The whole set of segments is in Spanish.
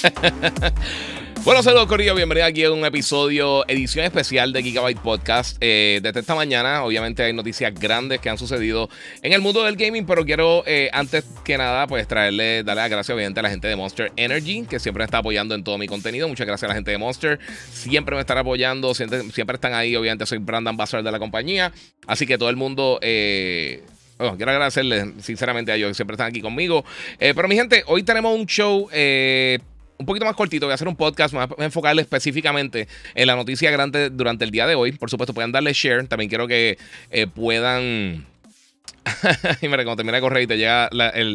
bueno, saludos Corillo, bienvenido aquí a un episodio, edición especial de Gigabyte Podcast. Eh, desde esta mañana, obviamente hay noticias grandes que han sucedido en el mundo del gaming, pero quiero eh, antes que nada, pues traerle, darle las gracias obviamente a la gente de Monster Energy, que siempre me está apoyando en todo mi contenido. Muchas gracias a la gente de Monster, siempre me están apoyando, siempre, están ahí, obviamente soy brand ambassador de la compañía, así que todo el mundo... Eh, quiero agradecerles sinceramente a ellos que siempre están aquí conmigo. pero mi gente, hoy tenemos un show un poquito más cortito. Voy a hacer un podcast, voy a enfocarle específicamente en la noticia grande durante el día de hoy. Por supuesto, pueden darle share. También quiero que eh, puedan y mira, cuando termina de correr y te llega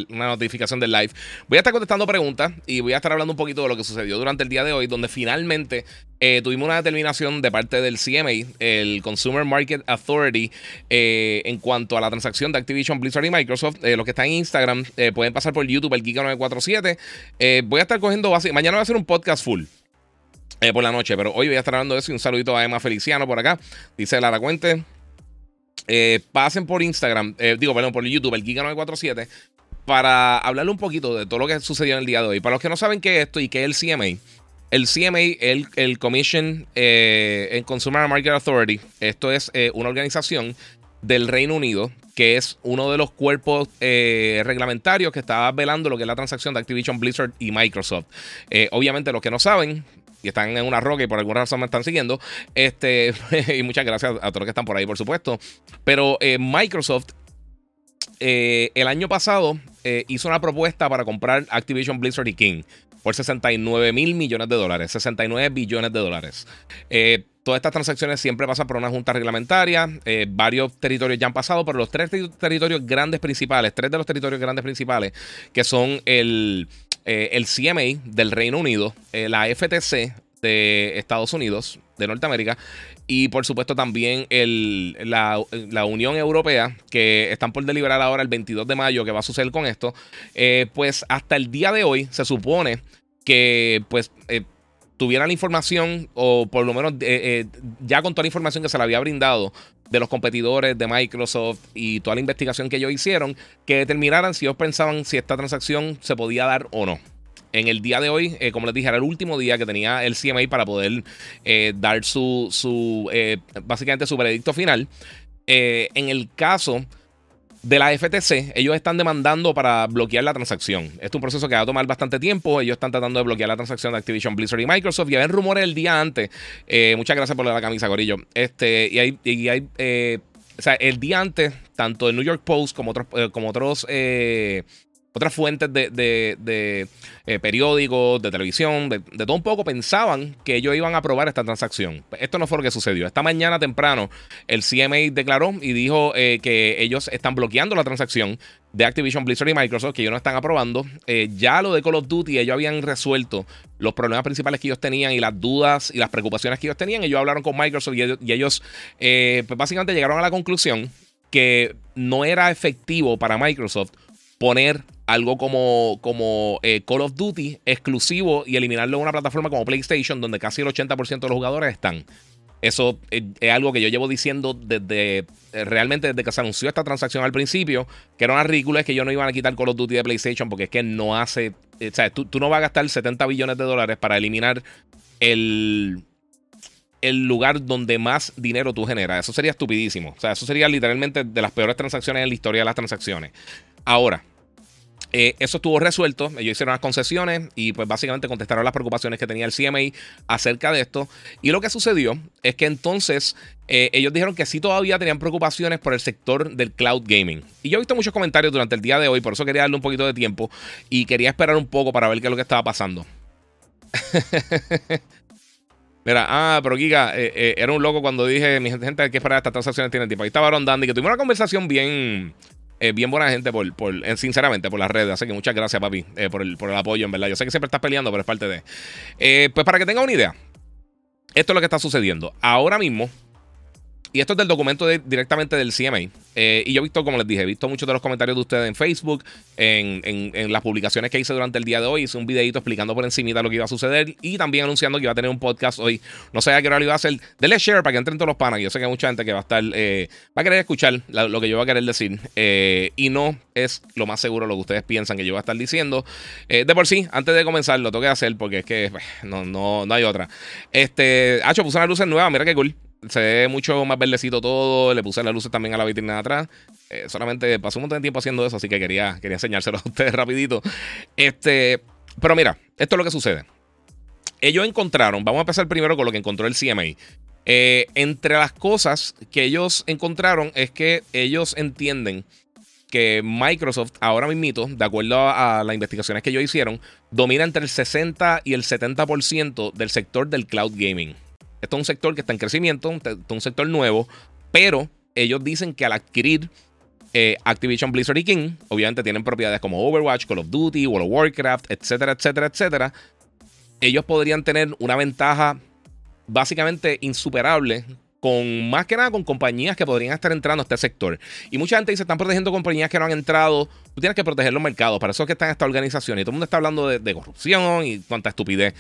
una notificación del live. Voy a estar contestando preguntas y voy a estar hablando un poquito de lo que sucedió durante el día de hoy, donde finalmente eh, tuvimos una determinación de parte del CMA, el Consumer Market Authority, eh, en cuanto a la transacción de Activision, Blizzard y Microsoft. Eh, los que están en Instagram pueden pasar por YouTube, el Giga947. voy a estar cogiendo base. Mañana voy a hacer un podcast full. por la noche, pero hoy voy a estar hablando de eso y un saludito a Emma Feliciano por acá. Dice Lara Cuente. Eh, pasen por Instagram, eh, digo, perdón, por YouTube, el Giga947, para hablarle un poquito de todo lo que sucedió en el día de hoy. Para los que no saben qué es esto y qué es el CMA, el CMA, el, el Commission eh, Consumer Market Authority, esto es eh, una organización del Reino Unido que es uno de los cuerpos reglamentarios que está velando lo que es la transacción de Activision Blizzard y Microsoft. obviamente, los que no saben, y están en una roca y por alguna razón me están siguiendo. Este, y muchas gracias a todos los que están por ahí, por supuesto. Pero eh, Microsoft eh, el año pasado eh, hizo una propuesta para comprar Activision Blizzard y King por 69 mil millones de dólares, 69 billones de dólares. todas estas transacciones siempre pasan por una junta reglamentaria. varios territorios ya han pasado, pero los tres territorios grandes principales, tres de los territorios grandes principales, que son el, eh, el CMA del Reino Unido, eh, la FTC de Estados Unidos, de Norteamérica, y por supuesto también la, Unión Europea, que están por deliberar ahora el 22 de mayo, que va a suceder con esto, eh, pues hasta el día de hoy se supone que pues tuviera la información, o por lo menos ya con toda la información que se le había brindado de los competidores de Microsoft y toda la investigación que ellos hicieron, que determinaran si ellos pensaban si esta transacción se podía dar o no. En el día de hoy, eh, como les dije, era el último día que tenía el CMA para poder eh, dar su, su eh, básicamente su veredicto final. en el caso de la FTC, ellos están demandando para bloquear la transacción. Este es un proceso que va a tomar bastante tiempo. Ellos están tratando de bloquear la transacción de Activision, Blizzard y Microsoft. Y había rumores el día antes. Eh, muchas gracias por la camisa, Gorillo. Este, y hay, y hay eh, o sea, el día antes, tanto el New York Post como otros, eh, como otros otras fuentes de, eh, periódicos, de televisión, de, todo un poco, pensaban que ellos iban a aprobar esta transacción. Esto no fue lo que sucedió. Esta mañana temprano, el CMA declaró y dijo eh, que ellos están bloqueando la transacción de Activision Blizzard y Microsoft, que ellos no están aprobando. Eh, ya lo de Call of Duty, ellos habían resuelto los problemas principales que ellos tenían y las dudas y las preocupaciones que ellos tenían. Ellos hablaron con Microsoft y ellos, pues básicamente llegaron a la conclusión que no era efectivo para Microsoft poner algo como, como eh, Call of Duty exclusivo y eliminarlo en una plataforma como PlayStation, donde casi el 80% de los jugadores están. Eso es, algo que yo llevo diciendo desde eh, realmente desde que se anunció esta transacción al principio, que era una ridícula, es que ellos no iban a quitar Call of Duty de PlayStation porque es que no hace. Eh, o sea, tú, no vas a gastar 70 billones de dólares para eliminar el, el lugar donde más dinero tú generas. Eso sería estupidísimo. O sea, eso sería literalmente de las peores transacciones en la historia de las transacciones. Ahora, eh, eso estuvo resuelto, ellos hicieron las concesiones y pues básicamente contestaron las preocupaciones que tenía el CMA acerca de esto. Y lo que sucedió es que entonces eh, ellos dijeron que sí todavía tenían preocupaciones por el sector del cloud gaming. Y yo he visto muchos comentarios durante el día de hoy, por eso quería darle un poquito de tiempo y quería esperar un poco para ver qué es lo que estaba pasando. Mira, ah, pero Giga, eh, era un loco cuando dije, mi gente, hay que esperar estas transacciones tienen tiempo. Ahí estaba Ron Dandy, que tuvimos una conversación bien bien buena gente, por, sinceramente, por las redes. Así que muchas gracias, papi, por, el, por el apoyo, en verdad. Yo sé que siempre estás peleando, pero es parte de. pues para que tenga una idea, esto es lo que está sucediendo. Ahora mismo, y esto es del documento directamente del CMA. Eh, y yo he visto, como les dije, he visto muchos de los comentarios de ustedes en Facebook, en, las publicaciones que hice durante el día de hoy. Hice un videito explicando por encima lo que iba a suceder y también anunciando que iba a tener un podcast hoy. No sé a qué hora lo iba a hacer. Denle share para que entren todos los panas. Yo sé que hay mucha gente que va a estar, eh, va a querer escuchar lo que yo voy a querer decir. Eh, y no es lo más seguro lo que ustedes piensan que yo voy a estar diciendo. de por sí, antes de comenzar, lo tengo que hacer porque es que no, no, no hay otra. Este, Hacho, puse una luces nueva, mira qué cool se ve mucho más verdecito todo. Le puse las luces también a la vitrina de atrás. Eh, solamente pasó un montón de tiempo haciendo eso, así que quería, quería enseñárselo a ustedes rapidito. Este, pero mira, esto es lo que sucede. Ellos encontraron, vamos a empezar primero con lo que encontró el CMA. Eh, entre las cosas que ellos encontraron es que ellos entienden que Microsoft ahora mismo, de acuerdo a, a, las investigaciones que ellos hicieron, domina entre el 60 y el 70% del sector del cloud gaming. Esto es un sector que está en crecimiento, un sector nuevo, pero ellos dicen que al adquirir eh, Activision Blizzard y King, obviamente tienen propiedades como Overwatch, Call of Duty, World of Warcraft, etcétera, etcétera, etcétera. Ellos podrían tener una ventaja básicamente insuperable con más que nada con compañías que podrían estar entrando a este sector. Y mucha gente dice, están protegiendo compañías que no han entrado. Tú tienes que proteger los mercados. Para eso es que están esta organización. Y todo el mundo está hablando de, de corrupción y cuánta estupidez.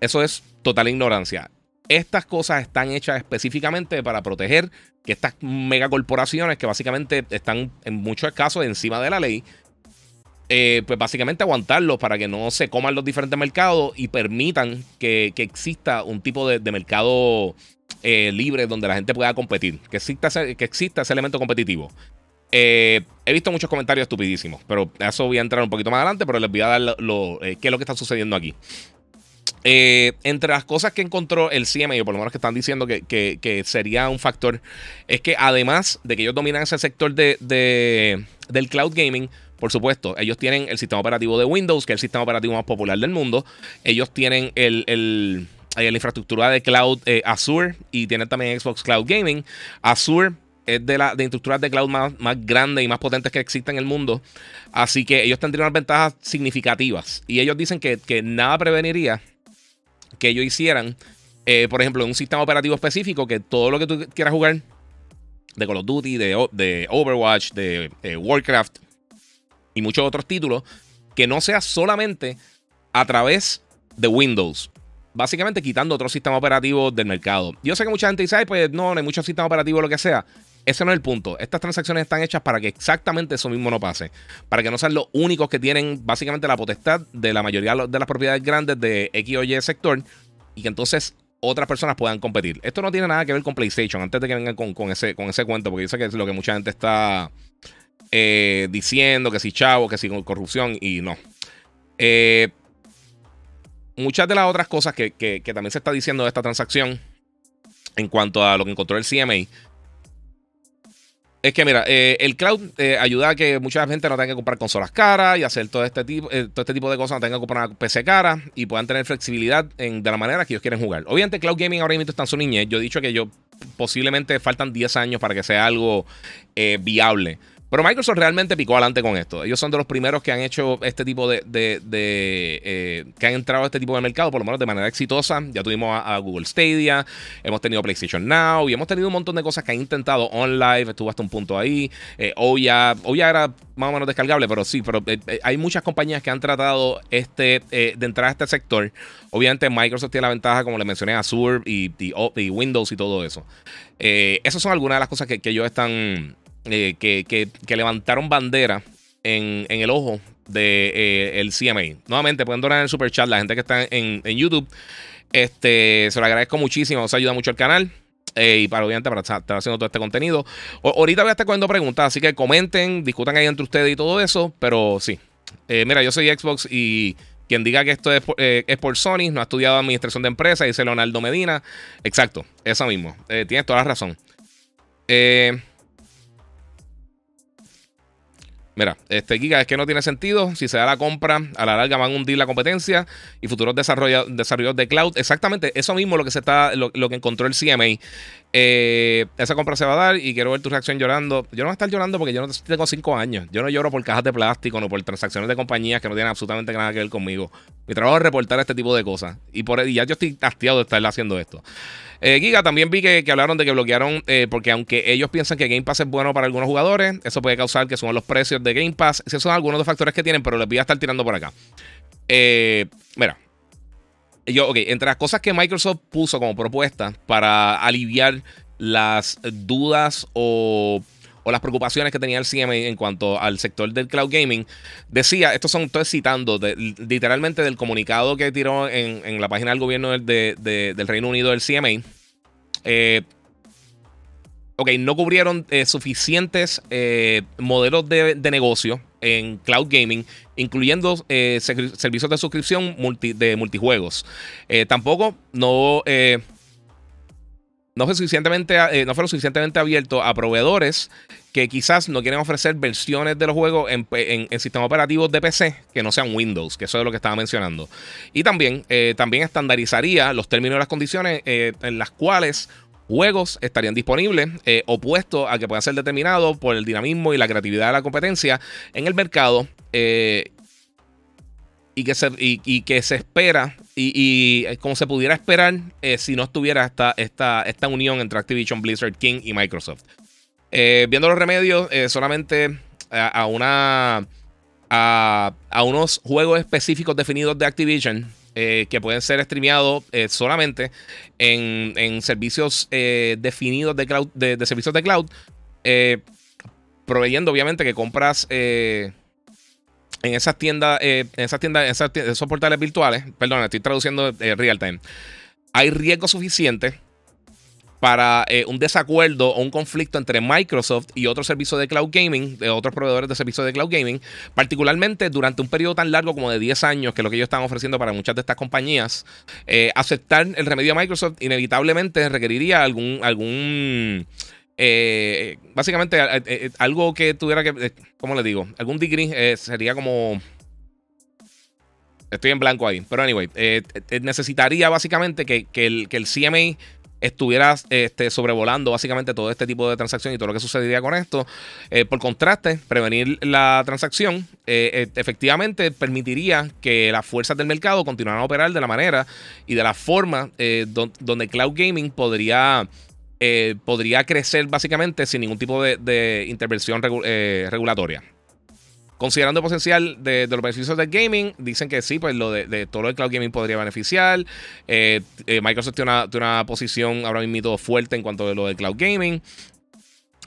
Eso es total ignorancia. Estas cosas están hechas específicamente para proteger que estas megacorporaciones que básicamente están en muchos casos encima de la ley, eh, pues básicamente aguantarlos para que no se coman los diferentes mercados y permitan que, exista un tipo de, mercado eh, libre donde la gente pueda competir, que exista ese, que exista ese elemento competitivo. Eh, he visto muchos comentarios estupidísimos, pero eso voy a entrar un poquito más adelante, pero les voy a dar lo, qué es lo que está sucediendo aquí. Eh, entre las cosas que encontró el CMA, o por lo menos que están diciendo que, sería un factor, es que además de que ellos dominan ese sector de, del cloud gaming, por supuesto, ellos tienen el sistema operativo de Windows, que es el sistema operativo más popular del mundo. Ellos tienen el, la infraestructura de cloud eh, Azure y tienen también Xbox Cloud Gaming. Azure es de las de estructuras de cloud más, grandes y más potentes que existen en el mundo. Así que ellos tendrían unas ventajas significativas. Y ellos dicen que nada preveniría que ellos hicieran, eh, por ejemplo, un sistema operativo específico, que todo lo que tú quieras jugar de Call of Duty, de, Overwatch, de Warcraft y muchos otros títulos, que no sea solamente a través de Windows. Básicamente quitando otros sistemas operativos del mercado. Yo sé que mucha gente dice, Ay, pues no, no hay muchos sistemas operativos, lo que sea. Ese no es el punto. Estas transacciones están hechas para que exactamente eso mismo no pase. Para que no sean los únicos que tienen básicamente la potestad de la mayoría de las propiedades grandes de X o Y sector. Y que entonces otras personas puedan competir. Esto no tiene nada que ver con PlayStation. Antes de que vengan con, ese, con ese cuento. Porque yo que es lo que mucha gente está eh, diciendo. Que si chavo, que si corrupción. Y no. Eh, muchas de las otras cosas que, que también se está diciendo de esta transacción. En cuanto a lo que encontró el CMA es que mira, eh, el cloud eh, ayuda a que mucha gente no tenga que comprar consolas caras y hacer todo este tipo, eh, todo este tipo de cosas, no tenga que comprar una PC cara y puedan tener flexibilidad en, de la manera que ellos quieren jugar. Obviamente, cloud gaming ahora mismo está en su niñez. Yo he dicho que yo posiblemente faltan 10 años para que sea algo viable. Pero Microsoft realmente picó adelante con esto. Ellos son de los primeros que han hecho este tipo de. Eh, que han entrado a este tipo de mercado, por lo menos de manera exitosa. Ya tuvimos a, Google Stadia, hemos tenido PlayStation Now y hemos tenido un montón de cosas que han intentado online. Estuvo hasta un punto ahí. Eh, ya era más o menos descargable, pero sí, pero eh, eh, hay muchas compañías que han tratado este, de entrar a este sector. Obviamente, Microsoft tiene la ventaja, como le mencioné, Azure y, y, Windows y todo eso. esas son algunas de las cosas que, que ellos están eh, que, levantaron bandera en, el ojo del de, eh, CMA. Nuevamente, pueden donar en el super chat la gente que está en, YouTube. Este, se lo agradezco muchísimo, os ayuda mucho al canal. Eh, y para obviamente para estar, haciendo todo este contenido. ahorita voy a estar cogiendo preguntas, así que comenten, discutan ahí entre ustedes y todo eso. Pero sí, mira, yo soy Xbox y quien diga que esto es es por, Sony, no ha estudiado administración de empresas, dice Leonardo Medina. Exacto, eso mismo. tienes toda la razón. Eh, Mira, este Giga es que no tiene sentido. Si se da la compra, a la larga van a hundir la competencia y futuros desarrolladores de cloud. Exactamente, eso mismo lo que se está, lo, que encontró el CMA. Eh, esa compra se va a dar y quiero ver tu reacción llorando. Yo no voy a estar llorando porque yo no tengo 5 años. Yo no lloro por cajas de plástico, no por transacciones de compañías que no tienen absolutamente nada que ver conmigo. Mi trabajo es reportar este tipo de cosas. Y, por, ya yo estoy hastiado de estar haciendo esto. Eh, Giga, también vi que, hablaron de que bloquearon, eh, porque aunque ellos piensan que Game Pass es bueno para algunos jugadores, eso puede causar que suban los precios de Game Pass. Esos son algunos de los factores que tienen, pero les voy a estar tirando por acá. Mira, entre las cosas que Microsoft puso como propuesta para aliviar las dudas o, las preocupaciones que tenía el CMA en cuanto al sector del cloud gaming, decía, estos son, estoy citando literalmente del comunicado que tiró en, la página del gobierno del Reino Unido del CMA. Eh, ok, no cubrieron eh, suficientes eh, modelos de, negocio en cloud gaming, incluyendo servicios de suscripción de multijuegos. tampoco no no fue, suficientemente, eh, no lo suficientemente abierto a proveedores que quizás no quieren ofrecer versiones de los juegos en, sistemas operativos de PC que no sean Windows, que eso es lo que estaba mencionando. Y también, eh, también estandarizaría los términos y las condiciones eh, en las cuales juegos estarían disponibles, opuesto a que puedan ser determinados por el dinamismo y la creatividad de la competencia en el mercado y que se, y, que se espera y, eh, como se pudiera esperar eh, si no estuviera esta, esta, esta unión entre Activision, Blizzard, King y Microsoft. Eh, viendo los remedios, solamente a, una a, unos juegos específicos definidos de Activision que pueden ser streameados solamente en, servicios definidos de, cloud, de, servicios de cloud, proveyendo obviamente que compras en esas tiendas, eh, en esas tiendas, en esos portales virtuales, perdón, estoy traduciendo eh, real time, hay riesgo suficiente para eh, un desacuerdo o un conflicto entre Microsoft y otros servicios de cloud gaming, de otros proveedores de servicios de cloud gaming, particularmente durante un periodo tan largo como de 10 años, que es lo que ellos están ofreciendo para muchas de estas compañías. aceptar el remedio a Microsoft inevitablemente requeriría algún, algún eh, básicamente, eh, eh, algo que tuviera que. ¿Cómo le digo? Algún degree sería como. Estoy en blanco ahí. Pero anyway, necesitaría básicamente que, el, que el CMA estuviera este, sobrevolando básicamente todo este tipo de transacción y todo lo que sucedería con esto. por contraste, prevenir la transacción efectivamente permitiría que las fuerzas del mercado continuaran a operar de la manera y de la forma donde cloud gaming podría eh, podría crecer básicamente sin ningún tipo de, intervención eh, regulatoria. Considerando el potencial de, los beneficios del gaming, dicen que sí, pues lo de, todo el cloud gaming podría beneficiar. Eh, Microsoft tiene una, posición ahora mismo fuerte en cuanto a lo del cloud gaming.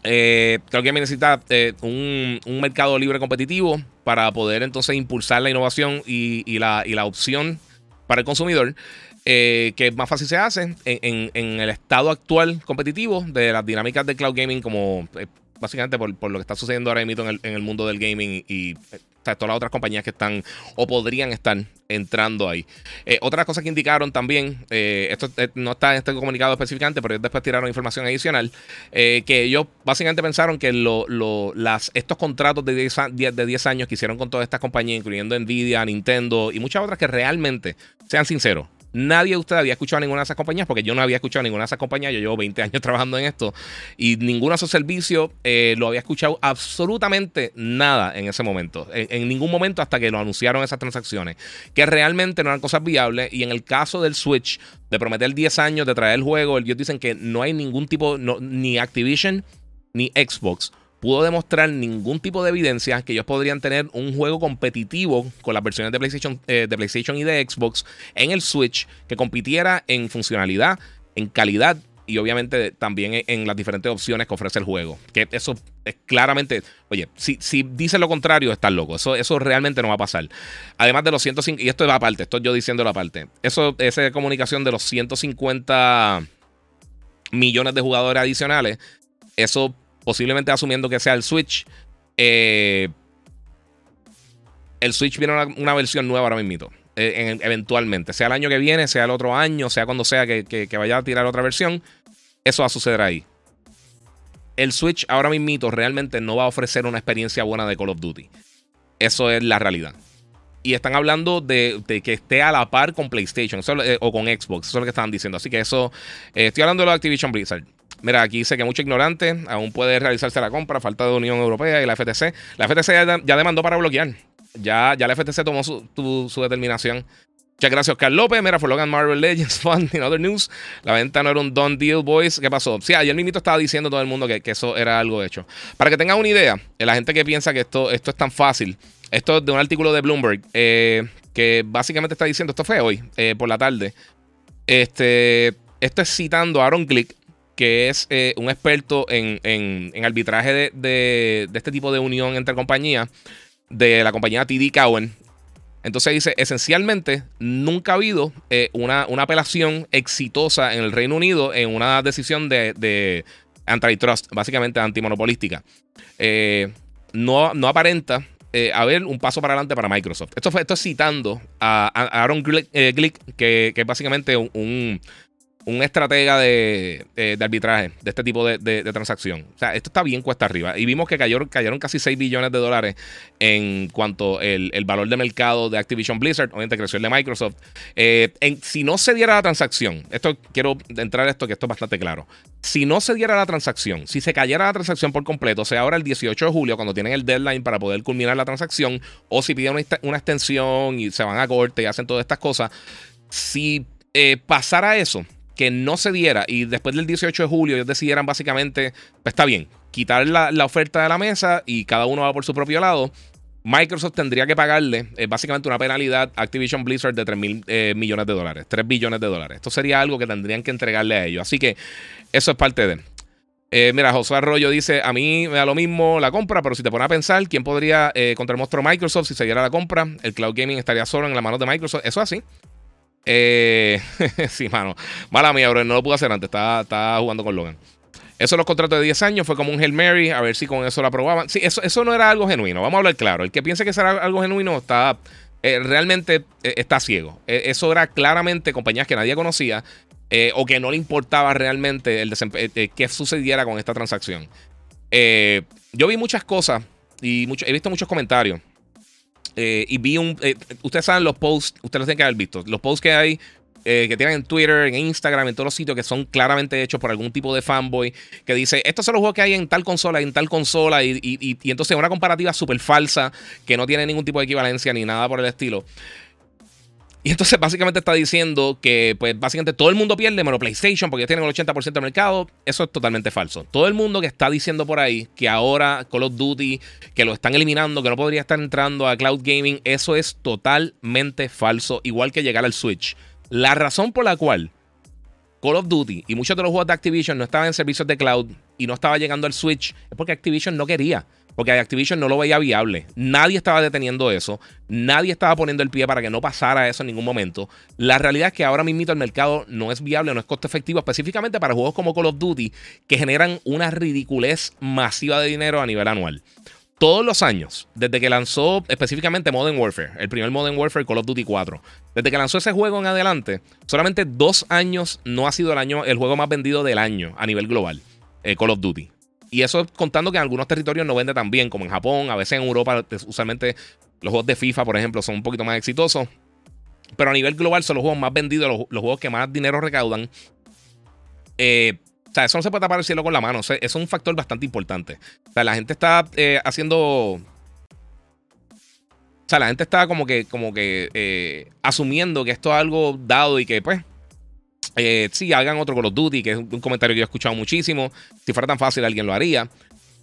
cloud gaming necesita un, mercado libre competitivo para poder entonces impulsar la innovación y, la, opción para el consumidor. Eh, que más fácil se hace en, el estado actual competitivo de las dinámicas de cloud gaming, como eh, básicamente por, lo que está sucediendo ahora mismo en el, mundo del gaming y, eh, todas las otras compañías que están o podrían estar entrando ahí. otra cosa que indicaron también, esto no está en este comunicado específicamente, pero después tiraron información adicional, que ellos básicamente pensaron que las, estos contratos de 10, de 10 años que hicieron con todas estas compañías, incluyendo Nvidia, Nintendo y muchas otras que realmente, sean sinceros, Nadie de ustedes había escuchado ninguna de esas compañías, porque yo no había escuchado ninguna de esas compañías. Yo llevo 20 años trabajando en esto y ninguno de esos servicios eh, lo había escuchado absolutamente nada en ese momento. En, ningún momento hasta que lo anunciaron esas transacciones, que realmente no eran cosas viables. Y en el caso del Switch, de prometer 10 años de traer el juego, ellos dicen que no hay ningún tipo, ni Activision ni Xbox pudo demostrar ningún tipo de evidencia que ellos podrían tener un juego competitivo con las versiones de PlayStation, eh, de PlayStation y de Xbox en el Switch que compitiera en funcionalidad, en calidad y obviamente también en las diferentes opciones que ofrece el juego. Que eso es claramente, oye, si, si dice lo contrario, estás loco. Eso, eso realmente no va a pasar. Además de los 150, y esto es aparte, estoy yo diciendo la parte. Eso, esa comunicación de los 150 millones de jugadores adicionales, eso posiblemente asumiendo que sea el Switch. Eh, el Switch viene una, versión nueva ahora mismo. Eh, eventualmente, sea el año que viene, sea el otro año, sea cuando sea que, vaya a tirar otra versión, eso va a suceder ahí. el Switch ahora mismo realmente no va a ofrecer una experiencia buena de Call of Duty. Eso es la realidad. Y están hablando de, que esté a la par con PlayStation eh, o con Xbox. Eso es lo que estaban diciendo. Así que eso. Eh, estoy hablando de lo de Activision Blizzard. Mira, aquí dice que mucho ignorante aún puede realizarse la compra, falta de Unión Europea y la FTC. La FTC ya, demandó para bloquear. Ya, ya la FTC tomó su, determinación. Muchas gracias, Oscar López. Mira, for Logan Marvel Legends Fund in other news. La venta no era un done deal, boys. ¿Qué pasó? Sí, ayer mismo estaba diciendo todo el mundo que, eso era algo hecho. Para que tengan una idea, eh, la gente que piensa que esto, esto es tan fácil, esto es de un artículo de Bloomberg, eh, que básicamente está diciendo, esto fue hoy, eh, por la tarde. Este, esto es citando a Aaron Glick, que es un experto en, arbitraje de, de, este tipo de unión entre compañías, de la compañía TD Cowen. Entonces dice, esencialmente, nunca ha habido eh, una, una, apelación exitosa en el Reino Unido en una decisión de, antitrust, básicamente antimonopolística. Eh, no, no aparenta eh, haber un paso para adelante para Microsoft. Esto, fue, esto es citando a, Aaron Glick, que, que, es básicamente un estratega de, arbitraje de este tipo de, transacción. O sea, esto está bien cuesta arriba. Y vimos que cayeron, cayeron casi 6 billones de dólares en cuanto el, valor de mercado de Activision Blizzard. Obviamente creció el de Microsoft. Eh, si no se diera la transacción, esto quiero entrar a esto que esto es bastante claro. Si no se diera la transacción, si se cayera la transacción por completo, sea ahora el 18 de julio, cuando tienen el deadline para poder culminar la transacción, o si piden una, una extensión y se van a corte y hacen todas estas cosas, si eh, pasara eso, que no se diera y después del 18 de julio ellos decidieran básicamente, pues está bien, quitar la, oferta de la mesa y cada uno va por su propio lado. Microsoft tendría que pagarle eh, básicamente una penalidad a Activision Blizzard de 3 mil eh, millones de dólares, 3 billones de dólares. Esto sería algo que tendrían que entregarle a ellos. Así que eso es parte de. Eh, mira, José Arroyo dice: A mí me da lo mismo la compra, pero si te pones a pensar, ¿quién podría contra el monstruo Microsoft si se diera la compra? El cloud gaming estaría solo en las manos de Microsoft. Eso es así. Eh, sí, mano. Mala mía, bro. No lo pude hacer antes. Estaba, jugando con Logan. Eso los contratos de 10 años fue como un Hail Mary, a ver si con eso lo aprobaban. Sí, eso, eso no era algo genuino. Vamos a hablar claro. El que piense que será algo genuino está eh, realmente eh, está ciego. eso era claramente compañías que nadie conocía o que no le importaba realmente el qué sucediera con esta transacción. yo vi muchas cosas y he visto muchos comentarios eh, y vi un. Eh, ustedes saben los posts, ustedes los tienen que haber visto. Los posts que hay eh, que tienen en Twitter, en Instagram, en todos los sitios que son claramente hechos por algún tipo de fanboy que dice: Estos son los juegos que hay en tal consola, en tal consola. Y, y, y entonces una comparativa súper falsa que no tiene ningún tipo de equivalencia ni nada por el estilo. Y entonces básicamente está diciendo que pues básicamente todo el mundo pierde menos PlayStation porque tienen el 80% del mercado. Eso es totalmente falso. Todo el mundo que está diciendo por ahí que ahora Call of Duty, que lo están eliminando, que no podría estar entrando a cloud gaming, eso es totalmente falso, igual que llegar al Switch. La razón por la cual Call of Duty y muchos de los juegos de Activision no estaban en servicios de cloud y no estaba llegando al Switch es porque Activision no quería. Porque Activision no lo veía viable. Nadie estaba deteniendo eso. Nadie estaba poniendo el pie para que no pasara eso en ningún momento. La realidad es que ahora mismo el mercado no es viable, no es costo efectivo, específicamente para juegos como Call of Duty, que generan una ridiculez masiva de dinero a nivel anual. Todos los años, desde que lanzó específicamente Modern Warfare, el primer Modern Warfare Call of Duty 4, desde que lanzó ese juego en adelante, solamente dos años no ha sido el, año, el juego más vendido del año a nivel global, eh, Call of Duty. Y eso contando que en algunos territorios no vende tan bien, como en Japón, a veces en Europa, usualmente los juegos de FIFA, por ejemplo, son un poquito más exitosos. Pero a nivel global son los juegos más vendidos, los, juegos que más dinero recaudan. Eh, o sea, eso no se puede tapar el cielo con la mano. eso es un factor bastante importante. O sea, la gente está eh, haciendo. O sea, la gente está como que, como que eh, asumiendo que esto es algo dado y que, pues, eh, sí, hagan otro Call of Duty, que es un comentario que yo he escuchado muchísimo. Si fuera tan fácil, alguien lo haría.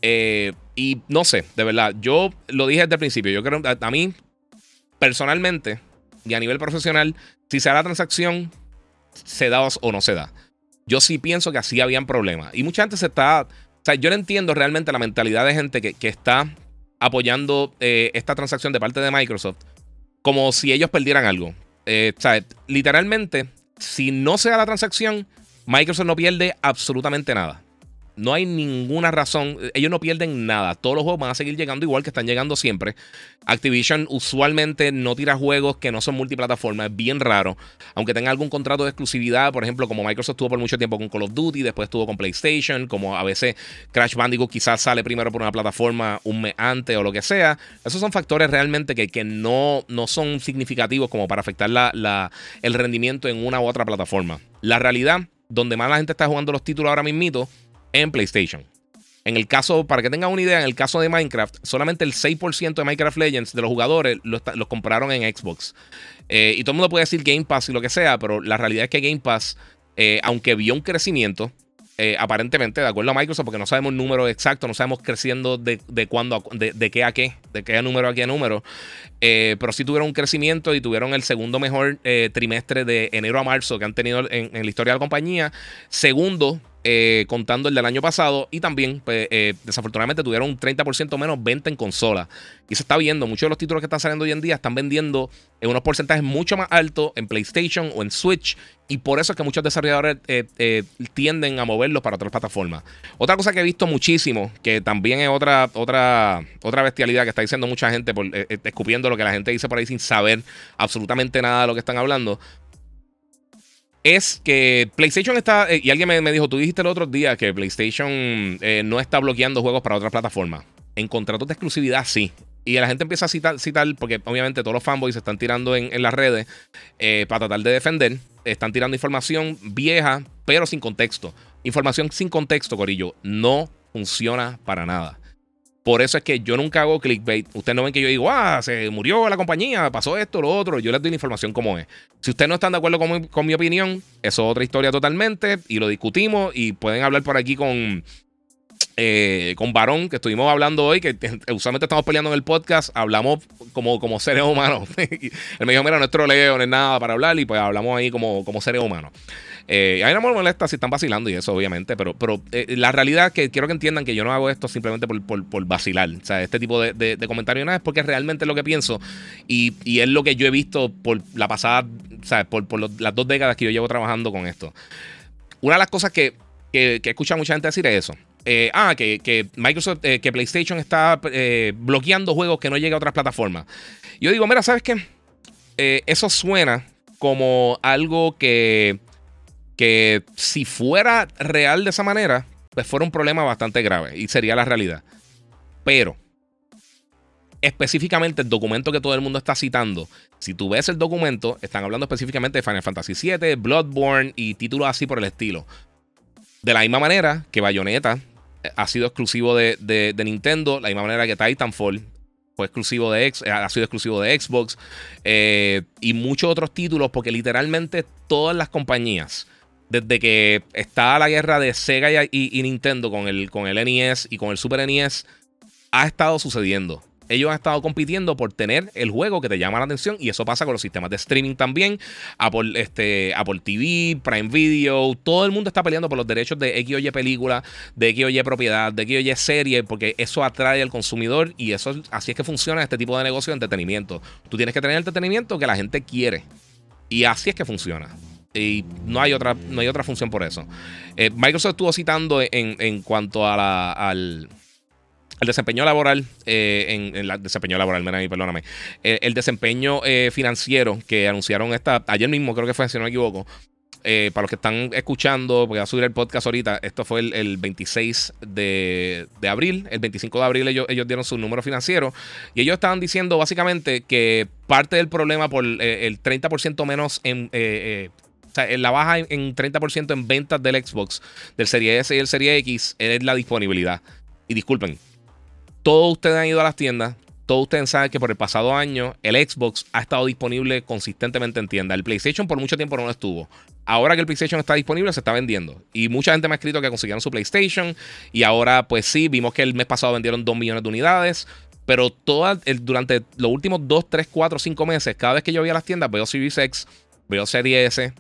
Eh, y no sé, de verdad, yo lo dije desde el principio. Yo creo, a, a mí, personalmente, y a nivel profesional, si se da la transacción, se da o no se da. Yo sí pienso que así habían problemas. Y mucha gente se está. O sea, yo no entiendo realmente la mentalidad de gente que, está apoyando eh, esta transacción de parte de Microsoft como si ellos perdieran algo. o sea, literalmente si no se da la transacción, Microsoft no pierde absolutamente nada. No hay ninguna razón. Ellos no pierden nada. Todos los juegos van a seguir llegando igual que están llegando siempre. Activision usualmente no tira juegos que no son multiplataforma. Es bien raro. Aunque tenga algún contrato de exclusividad, por ejemplo, como Microsoft tuvo por mucho tiempo con Call of Duty, después estuvo con PlayStation, como a veces Crash Bandicoot quizás sale primero por una plataforma un mes antes o lo que sea. Esos son factores realmente que, que no, no son significativos como para afectar la, el rendimiento en una u otra plataforma. La realidad, donde más la gente está jugando los títulos ahora mismito, en PlayStation. En el caso, para que tengan una idea, en el caso de Minecraft, solamente el 6% de Minecraft Legends de los jugadores los, compraron en Xbox. Eh, y todo el mundo puede decir Game Pass y lo que sea, pero la realidad es que Game Pass, eh, aunque vio un crecimiento, eh, aparentemente, de acuerdo a Microsoft, porque no sabemos el número exacto, no sabemos creciendo de, de cuándo, de, de, qué a qué, de qué número a qué número, pero sí tuvieron un crecimiento y tuvieron el segundo mejor trimestre de enero a marzo que han tenido en, en la historia de la compañía. Segundo, eh, contando el del año pasado. Y también, pues, eh, desafortunadamente, tuvieron un 30% menos venta en consola. Y se está viendo, muchos de los títulos que están saliendo hoy en día están vendiendo en unos porcentajes mucho más altos en PlayStation o en Switch. Y por eso es que muchos desarrolladores eh, tienden a moverlos para otras plataformas. Otra cosa que he visto muchísimo, que también es otra, otra, otra bestialidad que está diciendo mucha gente, por, escupiendo lo que la gente dice por ahí sin saber absolutamente nada de lo que están hablando es que PlayStation está. Eh, y alguien me, dijo, tú dijiste el otro día que PlayStation eh, no está bloqueando juegos para otras plataformas. En contratos de exclusividad, sí. Y la gente empieza a citar, citar porque obviamente todos los fanboys se están tirando en, las redes eh, para tratar de defender. Están tirando información vieja, pero sin contexto. Información sin contexto, Corillo, no funciona para nada. Por eso es que yo nunca hago clickbait. Ustedes no ven que yo digo, ah, se murió la compañía, pasó esto, lo otro. Yo les doy la información como es. Si ustedes no están de acuerdo con mi, opinión, eso es otra historia totalmente y lo discutimos y pueden hablar por aquí con, eh, con Varón, que estuvimos hablando hoy, que usualmente estamos peleando en el podcast, hablamos como, como seres humanos. Él me dijo, mira, no es troleo, no es nada para hablar, y pues hablamos ahí como, como seres humanos. Eh, a mí no me molesta si están vacilando y eso, obviamente, pero, pero eh, la realidad es que quiero que entiendan que yo no hago esto simplemente por, por, vacilar. O sea, este tipo de, comentarios nada es porque realmente es lo que pienso y, y, es lo que yo he visto por la pasada, sea, por, por las dos décadas que yo llevo trabajando con esto. Una de las cosas que, que, que escucha mucha gente decir es eso. Eh, ah, que, Microsoft, que PlayStation está bloqueando juegos que no llegan a otras plataformas. Yo digo, mira, ¿sabes qué? eso suena como algo que que si fuera real de esa manera, pues fuera un problema bastante grave y sería la realidad. Pero, específicamente el documento que todo el mundo está citando, si tú ves el documento, están hablando específicamente de Final Fantasy VII, Bloodborne y títulos así por el estilo. De la misma manera que Bayonetta eh, ha sido exclusivo de, Nintendo, la misma manera que Titanfall fue exclusivo de ha sido exclusivo de Xbox eh, y muchos otros títulos, porque literalmente todas las compañías desde que está la guerra de Sega y, Nintendo con el, con el NES y con el Super NES, ha estado sucediendo. Ellos han estado compitiendo por tener el juego que te llama la atención y eso pasa con los sistemas de streaming también. Apple, este, Apple TV, Prime Video, todo el mundo está peleando por los derechos de X o Y película, de X o Y propiedad, de X o Y serie, porque eso atrae al consumidor y eso así es que funciona este tipo de negocio de entretenimiento. Tú tienes que tener entretenimiento que la gente quiere y así es que funciona. Y no hay otra, no hay otra función por eso. Eh, Microsoft estuvo citando en, cuanto a la, al, desempeño laboral, eh, en, el desempeño laboral, perdóname, eh, el desempeño financiero que anunciaron esta, ayer mismo creo que fue, si no me equivoco, para los que están escuchando, va a subir el podcast ahorita, esto fue el, 26 de, abril, el 25 de abril ellos, dieron su número financiero y ellos estaban diciendo básicamente que parte del problema por el 30% menos en o sea, la baja en 30% en ventas del Xbox, del Serie S y el Serie X, es la disponibilidad. Y disculpen, todos ustedes han ido a las tiendas, todos ustedes saben que por el pasado año el Xbox ha estado disponible consistentemente en tienda. El PlayStation por mucho tiempo no lo estuvo. Ahora que el PlayStation está disponible, se está vendiendo. Y mucha gente me ha escrito que consiguieron su PlayStation. Y ahora, pues sí, vimos que el mes pasado vendieron 2 millones de unidades. Pero durante los últimos 2, 3, 4, 5 meses, cada vez que yo voy a las tiendas, veo Series X, veo Serie S,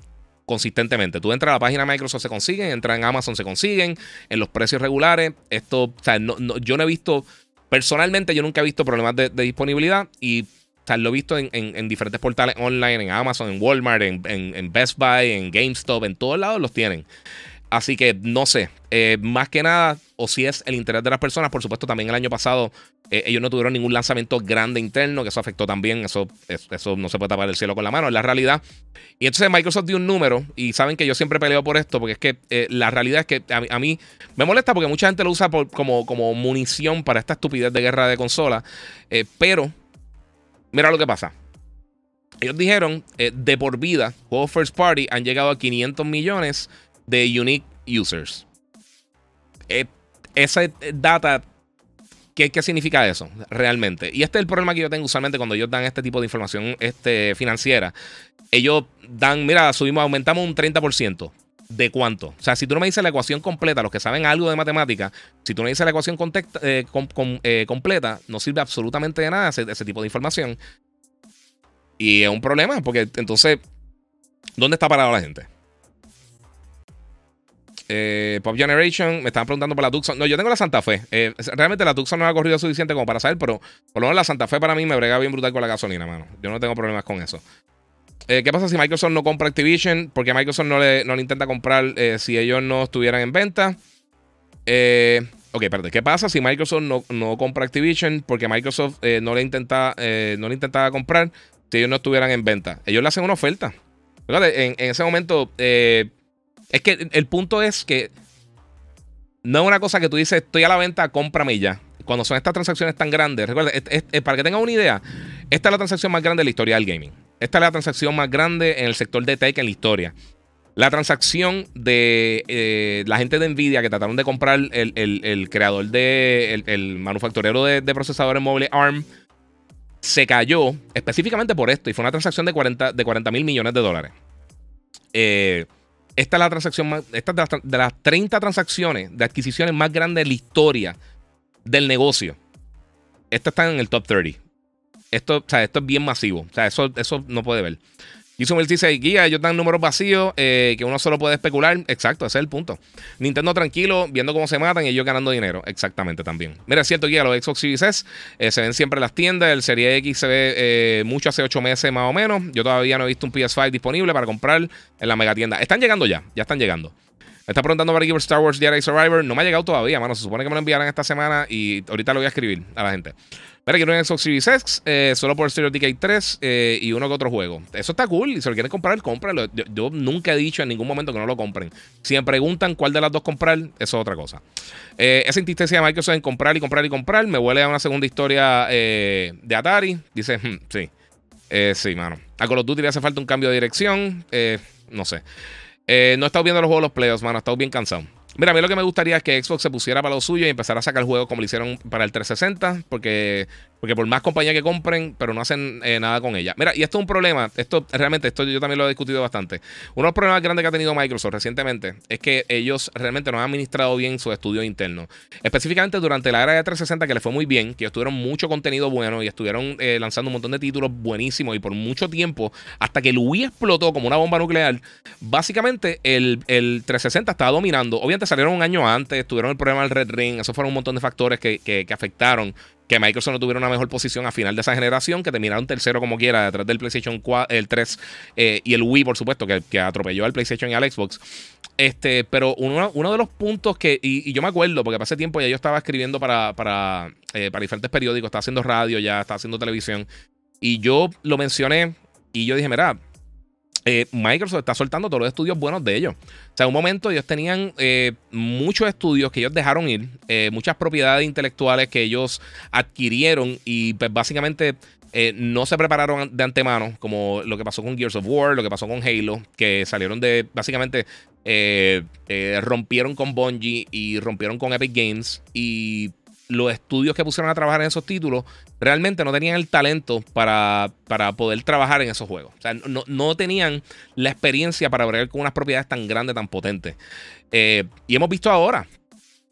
consistentemente. Tú entras a la página de Microsoft, se consiguen, entras en Amazon, se consiguen, en los precios regulares. Esto, o sea, yo no he visto, personalmente, yo nunca he visto problemas de, disponibilidad y lo he visto en, diferentes portales online, en Amazon, en Walmart, en, Best Buy, en GameStop, en todos lados los tienen. Así que no sé, eh, más que nada, o si es el interés de las personas, por supuesto también el año pasado eh, ellos no tuvieron ningún lanzamiento grande interno, que eso afectó también, eso, eso, no se puede tapar el cielo con la mano, es la realidad. Y entonces Microsoft dio un número, y saben que yo siempre peleo por esto, porque es que eh, la realidad es que a, mí me molesta porque mucha gente lo usa como, como munición para esta estupidez de guerra de consola, pero mira lo que pasa. Ellos dijeron, de por vida, juegos first party han llegado a 500 millones de unique users. Eh, esa data, ¿qué, ¿qué, significa eso realmente? Y este es el problema que yo tengo usualmente cuando ellos dan este tipo de información este, financiera. Ellos dan, mira, subimos, aumentamos un 30%. ¿De cuánto? O sea, si tú no me dices la ecuación completa, los que saben algo de matemática, si tú no me dices la ecuación eh, eh, completa, no sirve absolutamente de nada ese, ese tipo de información. Y es un problema, porque entonces, ¿dónde está parada la gente? Eh, Pop Generation, me estaban preguntando por la Tucson. No, yo tengo la Santa Fe. Eh, realmente la Tucson no ha corrido suficiente como para saber, pero por lo menos la Santa Fe para mí me brega bien brutal con la gasolina, mano. Yo no tengo problemas con eso. Eh, ¿Qué pasa si Microsoft no compra Activision? Porque Microsoft no le, no le intenta comprar si ellos no estuvieran en venta. ok, espérate. ¿Qué pasa si Microsoft no, no compra Activision? Porque Microsoft no, le intenta, no le intentaba comprar si ellos no estuvieran en venta. Ellos le hacen una oferta. En ese momento, es que el punto es que no es una cosa que tú dices, estoy a la venta, cómprame ya. Cuando son estas transacciones tan grandes, recuerda, para que tengan una idea, esta es la transacción más grande de la historia del gaming. Esta es la transacción más grande en el sector de tech en la historia. La transacción de eh, la gente de Nvidia que trataron de comprar el, creador de. el, manufacturero de, procesadores móviles ARM se cayó específicamente por esto y fue una transacción de 40 de mil millones de dólares. Eh, esta es la transacción más. Esta de las, 30 transacciones de adquisiciones más grandes de la historia del negocio. Esta está en el top 30. Esto, o sea, esto es bien masivo. O sea, eso, eso no puede ver. Gizumel dice, guía, ellos dan números vacíos eh, que uno solo puede especular. Exacto, ese es el punto. Nintendo tranquilo, viendo cómo se matan y ellos ganando dinero. Exactamente también. Mira, es cierto, guía, los Xbox Series S eh, se ven siempre en las tiendas. El Serie X se ve eh, mucho hace 8 meses más o menos. Yo todavía no he visto un PS5 disponible para comprar en la mega tienda. Están llegando ya, ya están llegando. Me está preguntando para Star Wars Jedi Survivor. No me ha llegado todavía, mano. Se supone que me lo enviarán esta semana y ahorita lo voy a escribir a la gente. Mira, quiero un Xbox Series X, eh, solo por Stereo Decay 3 eh, y uno que otro juego. Eso está cool. Y si lo quieren comprar, cómpralo. Yo, nunca he dicho en ningún momento que no lo compren. Si me preguntan cuál de las dos comprar, eso es otra cosa. Eh, esa insistencia de Microsoft en comprar y comprar y comprar me huele a una segunda historia de Atari. Dice, hmm, sí. sí, mano. A Call of Duty le hace falta un cambio de dirección. no sé. no he estado viendo los juegos de los playoffs, mano. He estado bien cansado. Mira, a mí lo que me gustaría es que Xbox se pusiera para lo suyo y empezara a sacar juegos como lo hicieron para el 360, porque porque por más compañía que compren, pero no hacen eh, nada con ella. Mira, y esto es un problema. Esto realmente, esto yo también lo he discutido bastante. Uno de los problemas grandes que ha tenido Microsoft recientemente es que ellos realmente no han administrado bien su estudio interno. Específicamente durante la era de 360, que le fue muy bien, que ellos tuvieron mucho contenido bueno y estuvieron eh, lanzando un montón de títulos buenísimos y por mucho tiempo, hasta que el Wii explotó como una bomba nuclear. Básicamente, el, el 360 estaba dominando. Obviamente salieron un año antes, tuvieron el problema del Red Ring. Esos fueron un montón de factores que, que, que afectaron que Microsoft no tuviera una mejor posición a final de esa generación, que terminaron tercero como quiera, detrás del PlayStation 4, el 3 eh, y el Wii, por supuesto, que, atropelló al PlayStation y al Xbox. Este, pero uno, uno de los puntos que, y, yo me acuerdo, porque hace tiempo ya yo estaba escribiendo para, para, eh, para diferentes periódicos, estaba haciendo radio ya, estaba haciendo televisión, y yo lo mencioné y yo dije, mira, eh, Microsoft está soltando todos los estudios buenos de ellos. O sea, en un momento ellos tenían eh, muchos estudios que ellos dejaron ir, eh, muchas propiedades intelectuales que ellos adquirieron y pues básicamente no se prepararon de antemano, como lo que pasó con Gears of War, lo que pasó con Halo, que salieron de, básicamente, rompieron con Bungie y rompieron con Epic Games y los estudios que pusieron a trabajar en esos títulos realmente no tenían el talento para, para poder trabajar en esos juegos. O sea, no, tenían la experiencia para ver con unas propiedades tan grandes, tan potentes. Eh, y hemos visto ahora,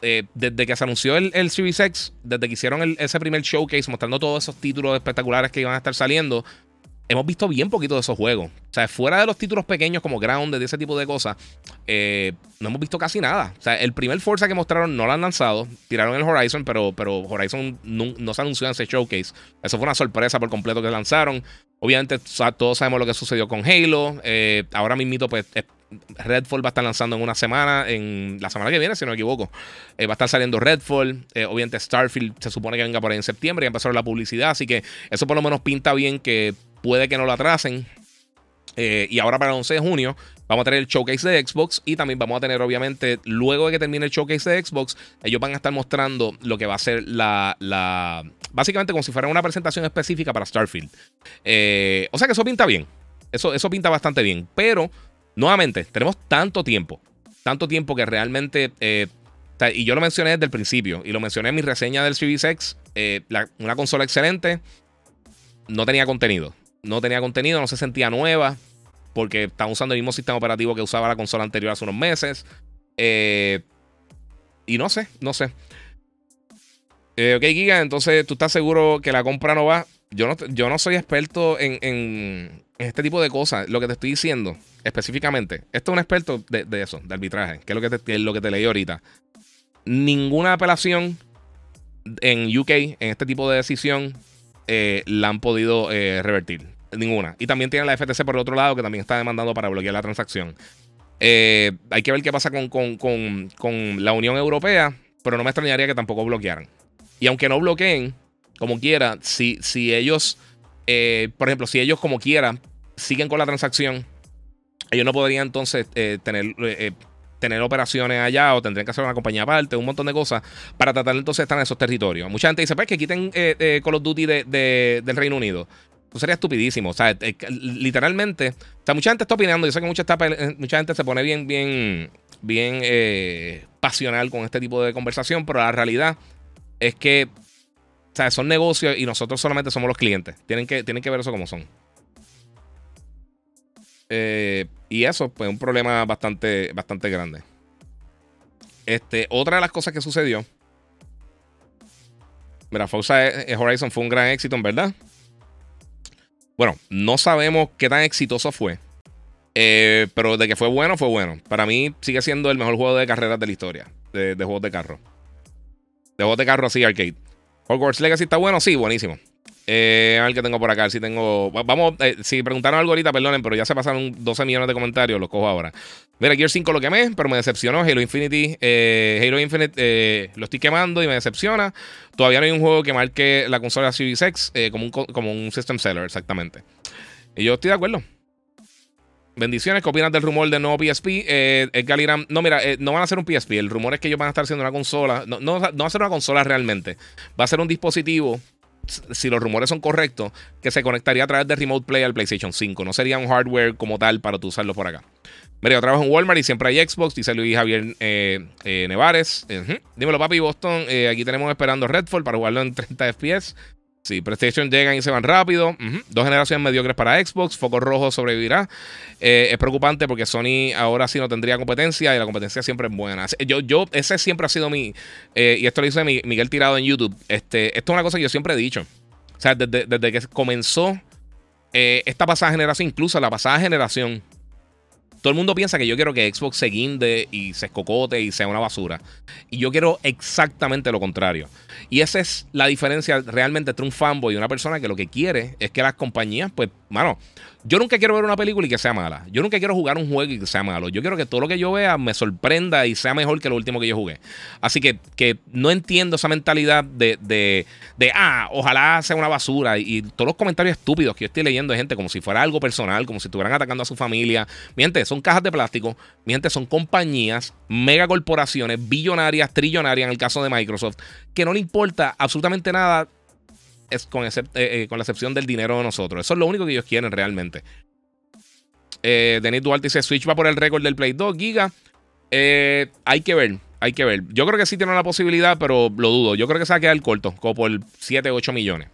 eh, desde que se anunció el, el, Series desde que hicieron ese primer showcase mostrando todos esos títulos espectaculares que iban a estar saliendo, hemos visto bien poquito de esos juegos. O sea, fuera de los títulos pequeños como Ground, de ese tipo de cosas, eh, no hemos visto casi nada. O sea, el primer Forza que mostraron no lo han lanzado. Tiraron el Horizon, pero, pero Horizon no, se anunció en ese showcase. Eso fue una sorpresa por completo que lanzaron. Obviamente, todos sabemos lo que sucedió con Halo. Eh, ahora mismo, pues, Redfall va a estar lanzando en una semana, en la semana que viene, si no me equivoco. Eh, va a estar saliendo Redfall. obviamente, Starfield se supone que venga por ahí en septiembre. Ya empezaron la publicidad. Así que eso por lo menos pinta bien que puede que no lo atrasen. Eh, y ahora para el 11 de junio vamos a tener el showcase de Xbox y también vamos a tener obviamente luego de que termine el showcase de Xbox ellos van a estar mostrando lo que va a ser la, la básicamente como si fuera una presentación específica para Starfield. Eh, o sea que eso pinta bien, eso, eso pinta bastante bien, pero nuevamente tenemos tanto tiempo, tanto tiempo que realmente... Eh, y yo lo mencioné desde el principio y lo mencioné en mi reseña del Series X, una consola excelente, no tenía contenido no tenía contenido, no se sentía nueva, porque estaba usando el mismo sistema operativo que usaba la consola anterior hace unos meses. Eh, y no sé, no sé. Eh, ok, Giga, entonces tú estás seguro que la compra no va. Yo no, yo no soy experto en, este tipo de cosas. Lo que te estoy diciendo específicamente, esto es un experto de, eso, de arbitraje, que es lo que te, lo que te leí ahorita. Ninguna apelación en UK en este tipo de decisión eh, la han podido eh, revertir. Ninguna. Y también tiene la FTC por el otro lado que también está demandando para bloquear la transacción. Eh, hay que ver qué pasa con, la Unión Europea, pero no me extrañaría que tampoco bloquearan. Y aunque no bloqueen, como quiera, si, si ellos, por ejemplo, si ellos como quieran siguen con la transacción, ellos no podrían entonces tener tener operaciones allá o tendrían que hacer una compañía aparte, un montón de cosas para tratar entonces estar en esos territorios. Mucha gente dice, pues que quiten eh, eh, Call of Duty de, del Reino Unido. Eso sería estupidísimo. O sea, eh, literalmente, o sea, mucha gente está opinando. Yo sé que mucha, mucha gente se pone bien, bien, bien pasional con este tipo de conversación, pero la realidad es que, o sea, son negocios y nosotros solamente somos los clientes. Tienen que, tienen que ver eso como son. Eh, y eso, pues, un problema bastante, bastante grande. Este, otra de las cosas que sucedió. Mira, Forza Horizon fue un gran éxito, en verdad. Bueno, no sabemos qué tan exitoso fue. Eh, pero de que fue bueno, fue bueno. Para mí sigue siendo el mejor juego de carreras de la historia. De, de juegos de carro. De juegos de carro así, arcade. Hogwarts Legacy está bueno, sí, buenísimo. Eh, a ver qué tengo por acá. Si tengo. Vamos, eh, si preguntaron algo ahorita, perdonen, pero ya se pasaron 12 millones de comentarios. Los cojo ahora. Mira, Gear 5 lo quemé, pero me decepcionó. Halo Infinity, eh, Halo Infinite eh, lo estoy quemando y me decepciona. Todavía no hay un juego que marque la consola Series X como, un, como un system seller, exactamente. Y yo estoy de acuerdo. Bendiciones, ¿qué opinas del rumor del nuevo PSP? Eh, no, mira, no van a hacer un PSP. El rumor es que ellos van a estar haciendo una consola. No, no, no va a ser una consola realmente. Va a ser un dispositivo si los rumores son correctos, que se conectaría a través de Remote Play al PlayStation 5. No sería un hardware como tal para tú usarlo por acá. Mira, yo trabajo en Walmart y siempre hay Xbox, dice Luis Javier eh, eh, Nevares. Dímelo, papi, Boston. Eh, aquí tenemos esperando Redfall para jugarlo en 30 FPS. Sí, PlayStation llegan y se van rápido. Dos generaciones mediocres para Xbox. Foco rojo sobrevivirá. Eh, es preocupante porque Sony ahora sí no tendría competencia y la competencia siempre es buena. Yo, yo ese siempre ha sido mi. Eh, y esto lo dice Miguel Tirado en YouTube. Este, esto es una cosa que yo siempre he dicho. O sea, desde, que comenzó eh, esta pasada generación, incluso la pasada generación, todo el mundo piensa que yo quiero que Xbox se guinde y se escocote y sea una basura. Y yo quiero exactamente lo contrario. Y esa es la diferencia realmente entre un fanboy y una persona que lo que quiere es que las compañías, pues, mano, yo nunca quiero ver una película y que sea mala. Yo nunca quiero jugar un juego y que sea malo. Yo quiero que todo lo que yo vea me sorprenda y sea mejor que lo último que yo jugué. Así que, que no entiendo esa mentalidad de, de, de, ah, ojalá sea una basura. Y, todos los comentarios estúpidos que yo estoy leyendo de gente como si fuera algo personal, como si estuvieran atacando a su familia. Mi gente, son cajas de plástico. Mi gente, son compañías, megacorporaciones, billonarias, trillonarias en el caso de Microsoft, que no le importa absolutamente nada es con, eh, eh, con la excepción del dinero de nosotros. Eso es lo único que ellos quieren realmente. Eh, Denis Duarte dice: Switch va por el récord del Play 2 Giga. Eh, hay que ver, hay que ver. Yo creo que sí tiene la posibilidad, pero lo dudo. Yo creo que se va a quedar corto, como por 7, 8 millones.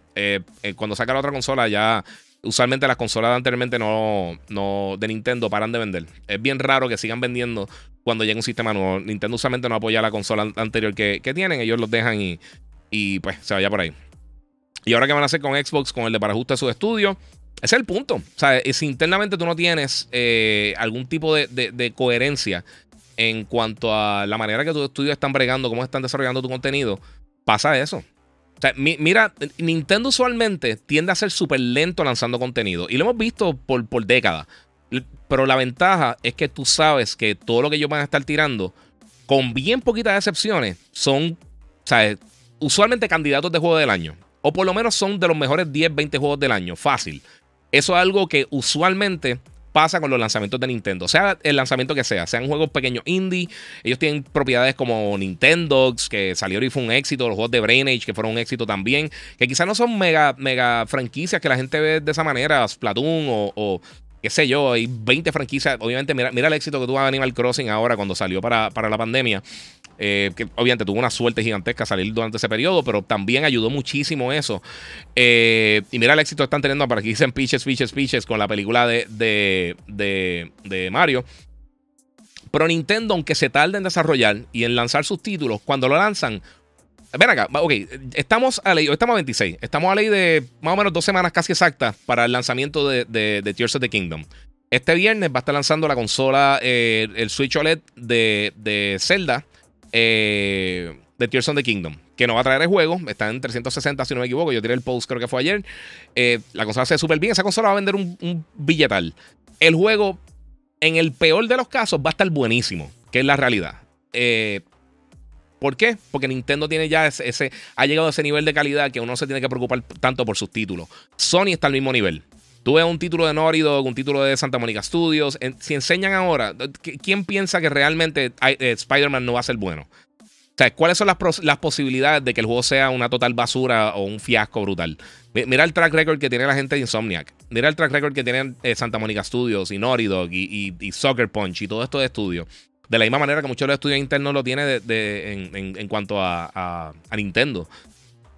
cuando saca la otra consola, ya usualmente las consolas anteriormente no, no, de Nintendo paran de vender. Es bien raro que sigan vendiendo cuando llega un sistema nuevo. Nintendo usualmente no apoya la consola anterior que, tienen, ellos los dejan y, y pues se vaya por ahí. Y ahora qué van a hacer con Xbox, con el de para ajuste de su estudio. Ese es el punto. O sea, si internamente tú no tienes eh, algún tipo de, coherencia en cuanto a la manera que tus estudios están bregando, cómo están desarrollando tu contenido, pasa eso. O sea, mira, Nintendo usualmente tiende a ser súper lento lanzando contenido. Y lo hemos visto por, por décadas. Pero la ventaja es que tú sabes que todo lo que ellos van a estar tirando, con bien poquitas excepciones, son, ¿sabes? Usualmente candidatos de juego del año. O por lo menos son de los mejores 10, 20 juegos del año. Fácil. Eso es algo que usualmente pasa con los lanzamientos de Nintendo. Sea el lanzamiento que sea, sean juegos pequeños indie. Ellos tienen propiedades como Nintendo, que salió y fue un éxito. Los juegos de Brain Age, que fueron un éxito también. Que quizás no son mega, mega franquicias que la gente ve de esa manera. Splatoon o, qué sé yo, hay 20 franquicias. Obviamente, mira, mira el éxito que tuvo Animal Crossing ahora cuando salió para, para la pandemia. Eh, que obviamente tuvo una suerte gigantesca salir durante ese periodo, pero también ayudó muchísimo eso. Eh, y mira el éxito que están teniendo, para aquí dicen Peaches, Peaches, Peaches con la película de, de, Mario. Pero Nintendo, aunque se tarde en desarrollar y en lanzar sus títulos, cuando lo lanzan, Ven acá, ok, estamos a ley, estamos a 26, estamos a ley de más o menos dos semanas casi exactas para el lanzamiento de, de, Tears of the Kingdom. Este viernes va a estar lanzando la consola, eh, el Switch OLED de, de Zelda, eh, de Tears of the Kingdom, que no va a traer el juego. Está en 360, si no me equivoco. Yo tiré el post, creo que fue ayer. Eh, la consola se ve súper bien. Esa consola va a vender un, billetal. El juego, en el peor de los casos, va a estar buenísimo, que es la realidad. Eh, ¿Por qué? Porque Nintendo tiene ya ese, ha llegado a ese nivel de calidad que uno se tiene que preocupar tanto por sus títulos. Sony está al mismo nivel. Tú ves un título de Naughty un título de Santa Monica Studios. si enseñan ahora, ¿quién piensa que realmente eh, Spider-Man no va a ser bueno? O sea, ¿cuáles son las, posibilidades de que el juego sea una total basura o un fiasco brutal? Mira el track record que tiene la gente de Insomniac. Mira el track record que tienen eh, Santa Monica Studios y Naughty Dog y, Soccer Punch y todo esto de estudios. De la misma manera que muchos de los estudios internos lo tienen en, cuanto a Nintendo.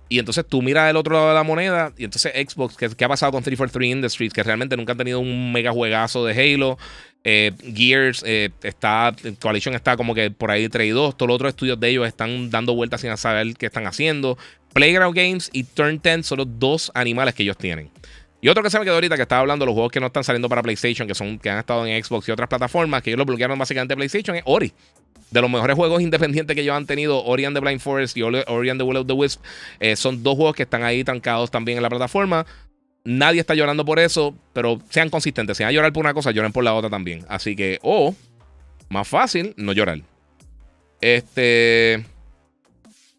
Y entonces tú miras el otro lado de la moneda. Y entonces Xbox, ¿qué, ha pasado con 343 Industries? Que realmente nunca han tenido un mega juegazo de Halo. Eh, Gears eh, está, Coalition está como que por ahí traídos. Todos los otros estudios de ellos están dando vueltas sin saber qué están haciendo. Playground Games y Turn 10 son los dos animales que ellos tienen. Y otro que se me quedó ahorita que estaba hablando de los juegos que no están saliendo para PlayStation, que son que han estado en Xbox y otras plataformas, que ellos lo bloquearon básicamente PlayStation, es Ori de los mejores juegos independientes que ellos han tenido, Ori the Blind Forest y Ori the Will of the Wisp, eh, son dos juegos que están ahí trancados también en la plataforma. Nadie está llorando por eso, pero sean consistentes. Si van a llorar por una cosa, lloren por la otra también. Así que, o, más fácil, no llorar. Este.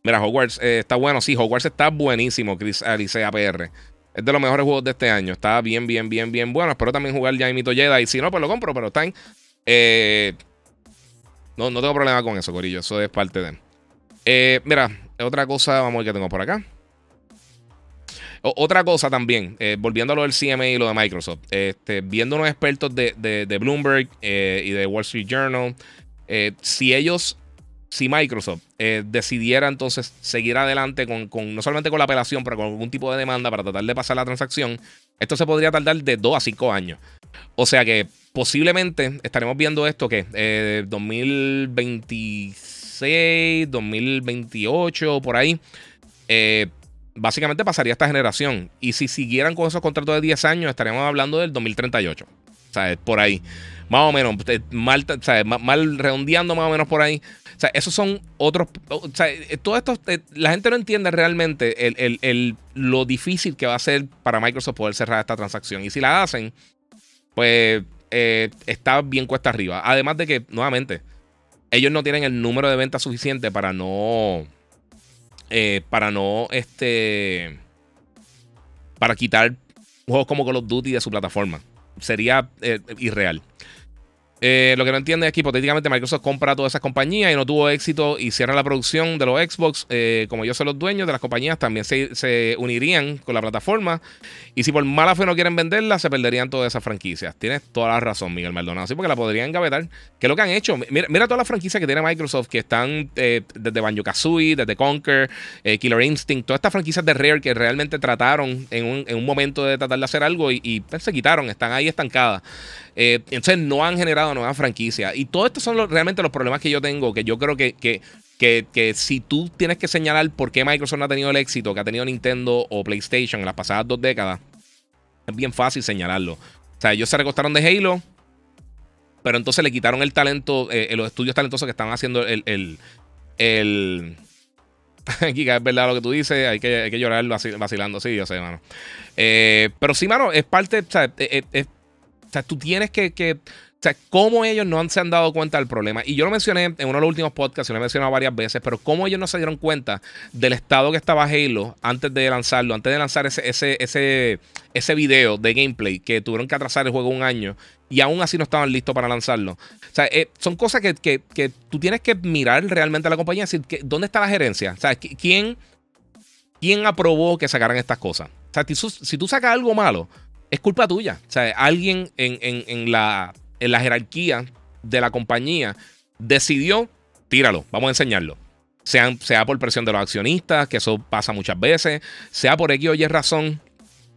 Mira, Hogwarts eh, está bueno. Sí, Hogwarts está buenísimo, Chris Alice APR. Es de los mejores juegos de este año. Está bien, bien, bien, bien bueno. Espero también jugar ya Mito. Y si no, pues lo compro, pero está en. Eh, no, no tengo problema con eso, Corillo. Eso es parte de. Eh, mira, otra cosa, vamos a ver qué tengo por acá. otra cosa también, eh, volviendo a lo del CMA y lo de Microsoft, este, viendo unos expertos de, Bloomberg eh, y de Wall Street Journal, si ellos, si Microsoft decidiera entonces seguir adelante con, con, no solamente con la apelación, pero con algún tipo de demanda para tratar de pasar la transacción, esto se podría tardar de 2 a 5 años. O sea que posiblemente estaremos viendo esto que eh, 2026, 2028, por ahí. Eh, básicamente pasaría esta generación. Y si siguieran con esos contratos de 10 años, estaríamos hablando del 2038. O sea, por ahí. Más o menos, eh, mal, redondeando más o menos por ahí. O sea, esos son otros. O sea, eh, todo esto, la gente no entiende realmente el, lo difícil que va a ser para Microsoft poder cerrar esta transacción. Y si la hacen, pues eh, está bien cuesta arriba. Además de que, nuevamente, ellos no tienen el número de ventas suficiente para no. Eh, para no. Este. Para quitar juegos como Call of Duty de su plataforma. Sería eh, irreal. Eh, lo que no entiende es que hipotéticamente Microsoft compra todas esas compañías y no tuvo éxito y cierra la producción de los Xbox. Eh, como ellos son los dueños de las compañías, también se, unirían con la plataforma. Y si por mala fe no quieren venderla, se perderían todas esas franquicias. Tienes toda la razón, Miguel Maldonado. Sí, porque la podrían engavetar. ¿Qué es lo que han hecho? Mira, todas las franquicias que tiene Microsoft que están eh, desde Banjo Kazooie, desde Conker, Killer Instinct, todas estas franquicias de Rare que realmente trataron en un, momento de tratar de hacer algo y, pues, se quitaron, están ahí estancadas. Eh, entonces no han generado nuevas franquicias. Y todos estos son realmente los problemas que yo tengo, que yo creo que, que, que, si tú tienes que señalar por qué Microsoft no ha tenido el éxito que ha tenido Nintendo o PlayStation en las pasadas dos décadas, Es bien fácil señalarlo. O sea, ellos se recostaron de Halo, pero entonces le quitaron el talento, eh, los estudios talentosos que estaban haciendo el. el, el es verdad lo que tú dices, hay que, hay que llorar vacilando, sí, yo sé, mano. Eh, pero sí, mano, es parte, o sea, o sea tú tienes que, o sea, cómo ellos no se han dado cuenta del problema. Y yo lo mencioné en uno de los últimos podcasts, y lo he mencionado varias veces, pero cómo ellos no se dieron cuenta del estado que estaba Halo antes de lanzarlo, antes de lanzar ese, ese, ese, ese video de gameplay, que tuvieron que atrasar el juego un año y aún así no estaban listos para lanzarlo. O sea, eh, son cosas que, que, que, tú tienes que mirar realmente a la compañía y decir, que, ¿dónde está la gerencia? O sea, ¿quién, ¿quién aprobó que sacaran estas cosas? O sea, si, tú sacas algo malo, es culpa tuya. O sea, alguien en, en, en la en la jerarquía de la compañía decidió, tíralo, vamos a enseñarlo. Sea, sea por presión de los accionistas, que eso pasa muchas veces, sea por X o Y razón,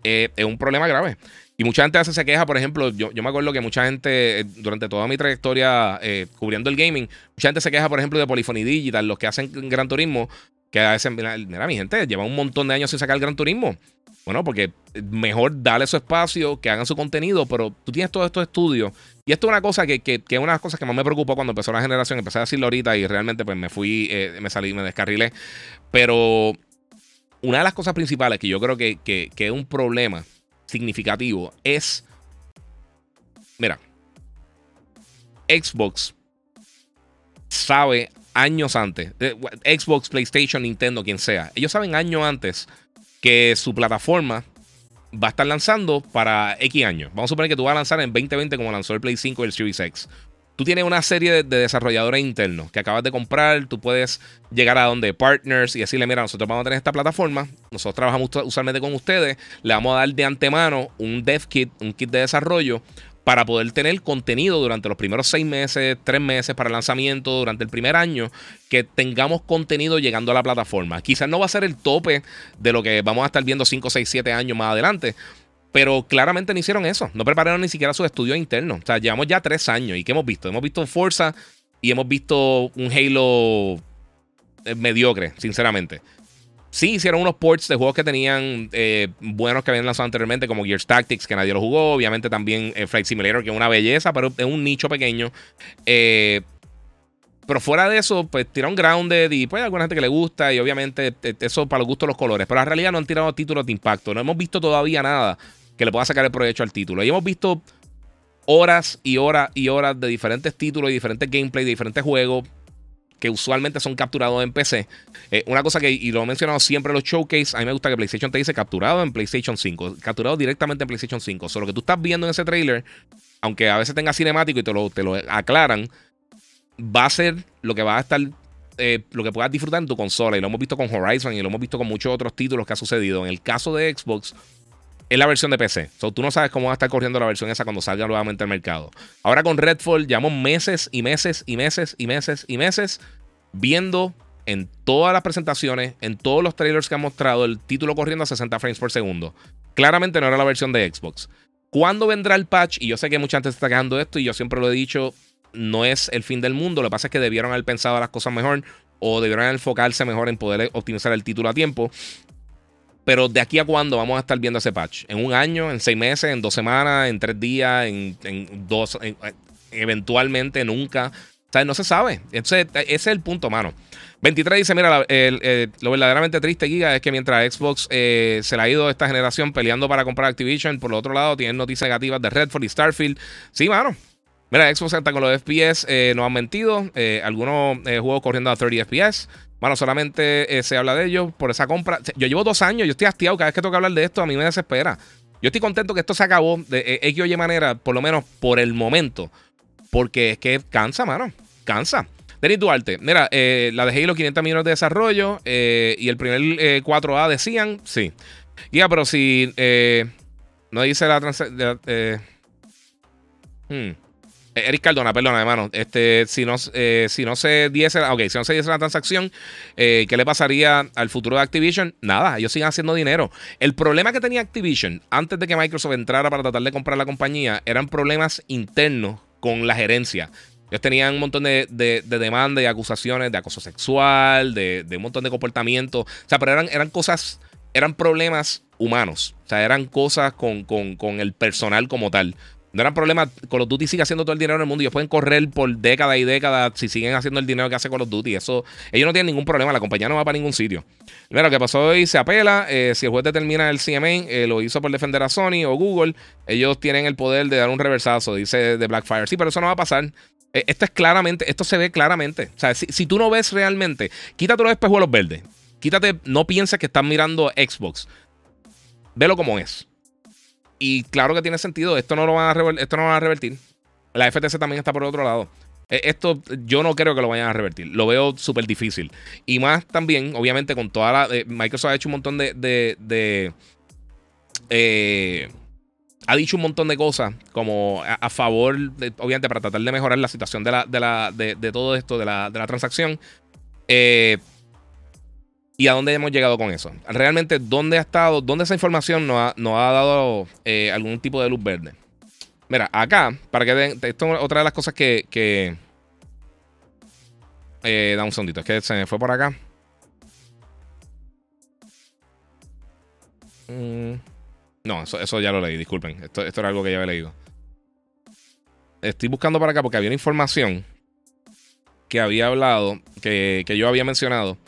eh, es un problema grave. Y mucha gente hace se queja, por ejemplo, yo, yo me acuerdo que mucha gente, eh, durante toda mi trayectoria eh, cubriendo el gaming, mucha gente se queja, por ejemplo, de Polyphony Digital, los que hacen Gran Turismo, que a veces, mira, mira, mi gente, lleva un montón de años sin sacar el Gran Turismo. Bueno, porque mejor darle su espacio, que hagan su contenido, pero tú tienes todos estos estudios. Y esto es una cosa que, que, que, es una de las cosas que más me preocupó cuando empezó la generación. Empecé a decirlo ahorita y realmente pues me fui, eh, me salí, me descarrilé. Pero una de las cosas principales que yo creo que, que es un problema significativo es, mira, Xbox sabe años antes, eh, Xbox, PlayStation, Nintendo, quien sea, ellos saben años antes que su plataforma va a estar lanzando para X años. Vamos a suponer que tú vas a lanzar en 2020 como lanzó el Play 5 y el Series X. Tú tienes una serie de, desarrolladores internos que acabas de comprar, tú puedes llegar a donde partners y decirle, mira, nosotros vamos a tener esta plataforma, nosotros trabajamos usualmente con ustedes, le vamos a dar de antemano un dev kit, un kit de desarrollo para poder tener contenido durante los primeros seis meses, tres meses para el lanzamiento, durante el primer año, que tengamos contenido llegando a la plataforma. Quizás no va a ser el tope de lo que vamos a estar viendo 5, 6, 7 años más adelante. Pero claramente no hicieron eso. No prepararon ni siquiera sus estudios internos. O sea, llevamos ya tres años. ¿Y qué hemos visto? Hemos visto Forza y hemos visto un Halo eh, mediocre, sinceramente. Sí, hicieron unos ports de juegos que tenían eh, buenos que habían lanzado anteriormente, como Gears Tactics, que nadie lo jugó. Obviamente también eh, Flight Simulator, que es una belleza, pero es un nicho pequeño. Eh, pero fuera de eso, pues tiraron Grounded y pues hay alguna gente que le gusta y obviamente eso para los gustos los colores. Pero en realidad no han tirado títulos de impacto. No hemos visto todavía nada que le pueda sacar el provecho al título. Y hemos visto horas y horas y horas de diferentes títulos y diferentes gameplay de diferentes juegos que usualmente son capturados en PC. Eh, una cosa que, y lo he mencionado siempre en los showcase, a mí me gusta que PlayStation te dice capturado en PlayStation 5, capturado directamente en PlayStation 5. Solo que tú estás viendo en ese trailer, aunque a veces tenga cinemático y te lo, te lo aclaran, va a ser lo que va a estar eh, lo que puedas disfrutar en tu consola. Y lo hemos visto con Horizon y lo hemos visto con muchos otros títulos que ha sucedido. En el caso de Xbox, es la versión de PC. So, tú no sabes cómo va a estar corriendo la versión esa cuando salga nuevamente al mercado. Ahora con Redfall llevamos meses y meses y meses y meses y meses viendo en todas las presentaciones, en todos los trailers que han mostrado, el título corriendo a 60 frames por segundo. Claramente no era la versión de Xbox. ¿Cuándo vendrá el patch? Y yo sé que mucha gente se está quejando esto y yo siempre lo he dicho, no es el fin del mundo. Lo que pasa es que debieron haber pensado las cosas mejor o debieron enfocarse mejor en poder optimizar el título a tiempo. Pero de aquí a cuándo vamos a estar viendo ese patch? ¿En un año? ¿En seis meses? ¿En dos semanas? ¿En tres días? ¿En, dos? eventualmente nunca. O sea, no se sabe. ese es el punto, mano. 23 dice, mira, lo verdaderamente triste, Giga, es que mientras Xbox eh, se le ha ido esta generación peleando para comprar Activision, por el otro lado tienen noticias negativas de Redford y Starfield. Sí, mano. Mira, Xbox está con los FPS, eh, no han mentido. Eh, algunos juegos corriendo a 30 FPS. Bueno, solamente eh, se habla de ellos por esa compra. Yo llevo dos años, yo estoy hastiado. Cada vez que que hablar de esto, a mí me desespera. Yo estoy contento que esto se acabó de eh, X o Y manera, por lo menos por el momento. Porque es que cansa, mano. Cansa. Denis Duarte, mira, eh, la de Halo 500 millones de desarrollo y el primer 4A decían, sí. Ya, pero si no dice la transacción. Hmm. Eh, Eric Cardona, perdona, hermano. Este, si no, eh, si no se diese, okay, si no se diese la transacción, eh, ¿qué le pasaría al futuro de Activision? Nada, ellos siguen haciendo dinero. El problema que tenía Activision antes de que Microsoft entrara para tratar de comprar la compañía eran problemas internos con la gerencia. Ellos tenían un montón de, de, demandas y acusaciones de acoso sexual, de, un montón de comportamientos. O sea, pero eran, eran cosas eran problemas humanos. O sea, eran cosas con, con el personal como tal. No eran problemas. Call of Duty sigue haciendo todo el dinero en el mundo. Ellos pueden correr por décadas y décadas si siguen haciendo el dinero que hace Call of Duty. Eso, ellos no tienen ningún problema. La compañía no va para ningún sitio. Mira, lo que pasó hoy se apela. Eh, si el juez determina el CMA, eh, lo hizo por defender a Sony o Google. Ellos tienen el poder de dar un reversazo, dice de Blackfire. Sí, pero eso no va a pasar. Eh, esto es claramente, esto se ve claramente. O sea, si, tú no ves realmente, quítate los espejuelos verdes. Quítate, no pienses que estás mirando Xbox. Velo como es. Y claro que tiene sentido. Esto no lo van a, esto no van a revertir. La FTC también está por otro lado. E, esto yo no creo que lo vayan a revertir. Lo veo súper difícil. Y más también, obviamente, con toda la. Eh, Microsoft ha hecho un montón de. eh, ha dicho un montón de cosas como a, favor, obviamente, para tratar de mejorar la situación de, la, de, todo esto, de la, de la transacción. Eh, ¿Y a dónde hemos llegado con eso? Realmente, ¿dónde ha estado, dónde esa información nos ha, ha dado eh, algún tipo de luz verde? Mira, acá, para que den, esto es otra de las cosas que, que eh, da un sondito, es que se me fue por acá. Mm, no, eso, ya lo leí, disculpen. Esto, esto era algo que ya había leído. Estoy buscando para acá porque había una información que había hablado, que, que yo había mencionado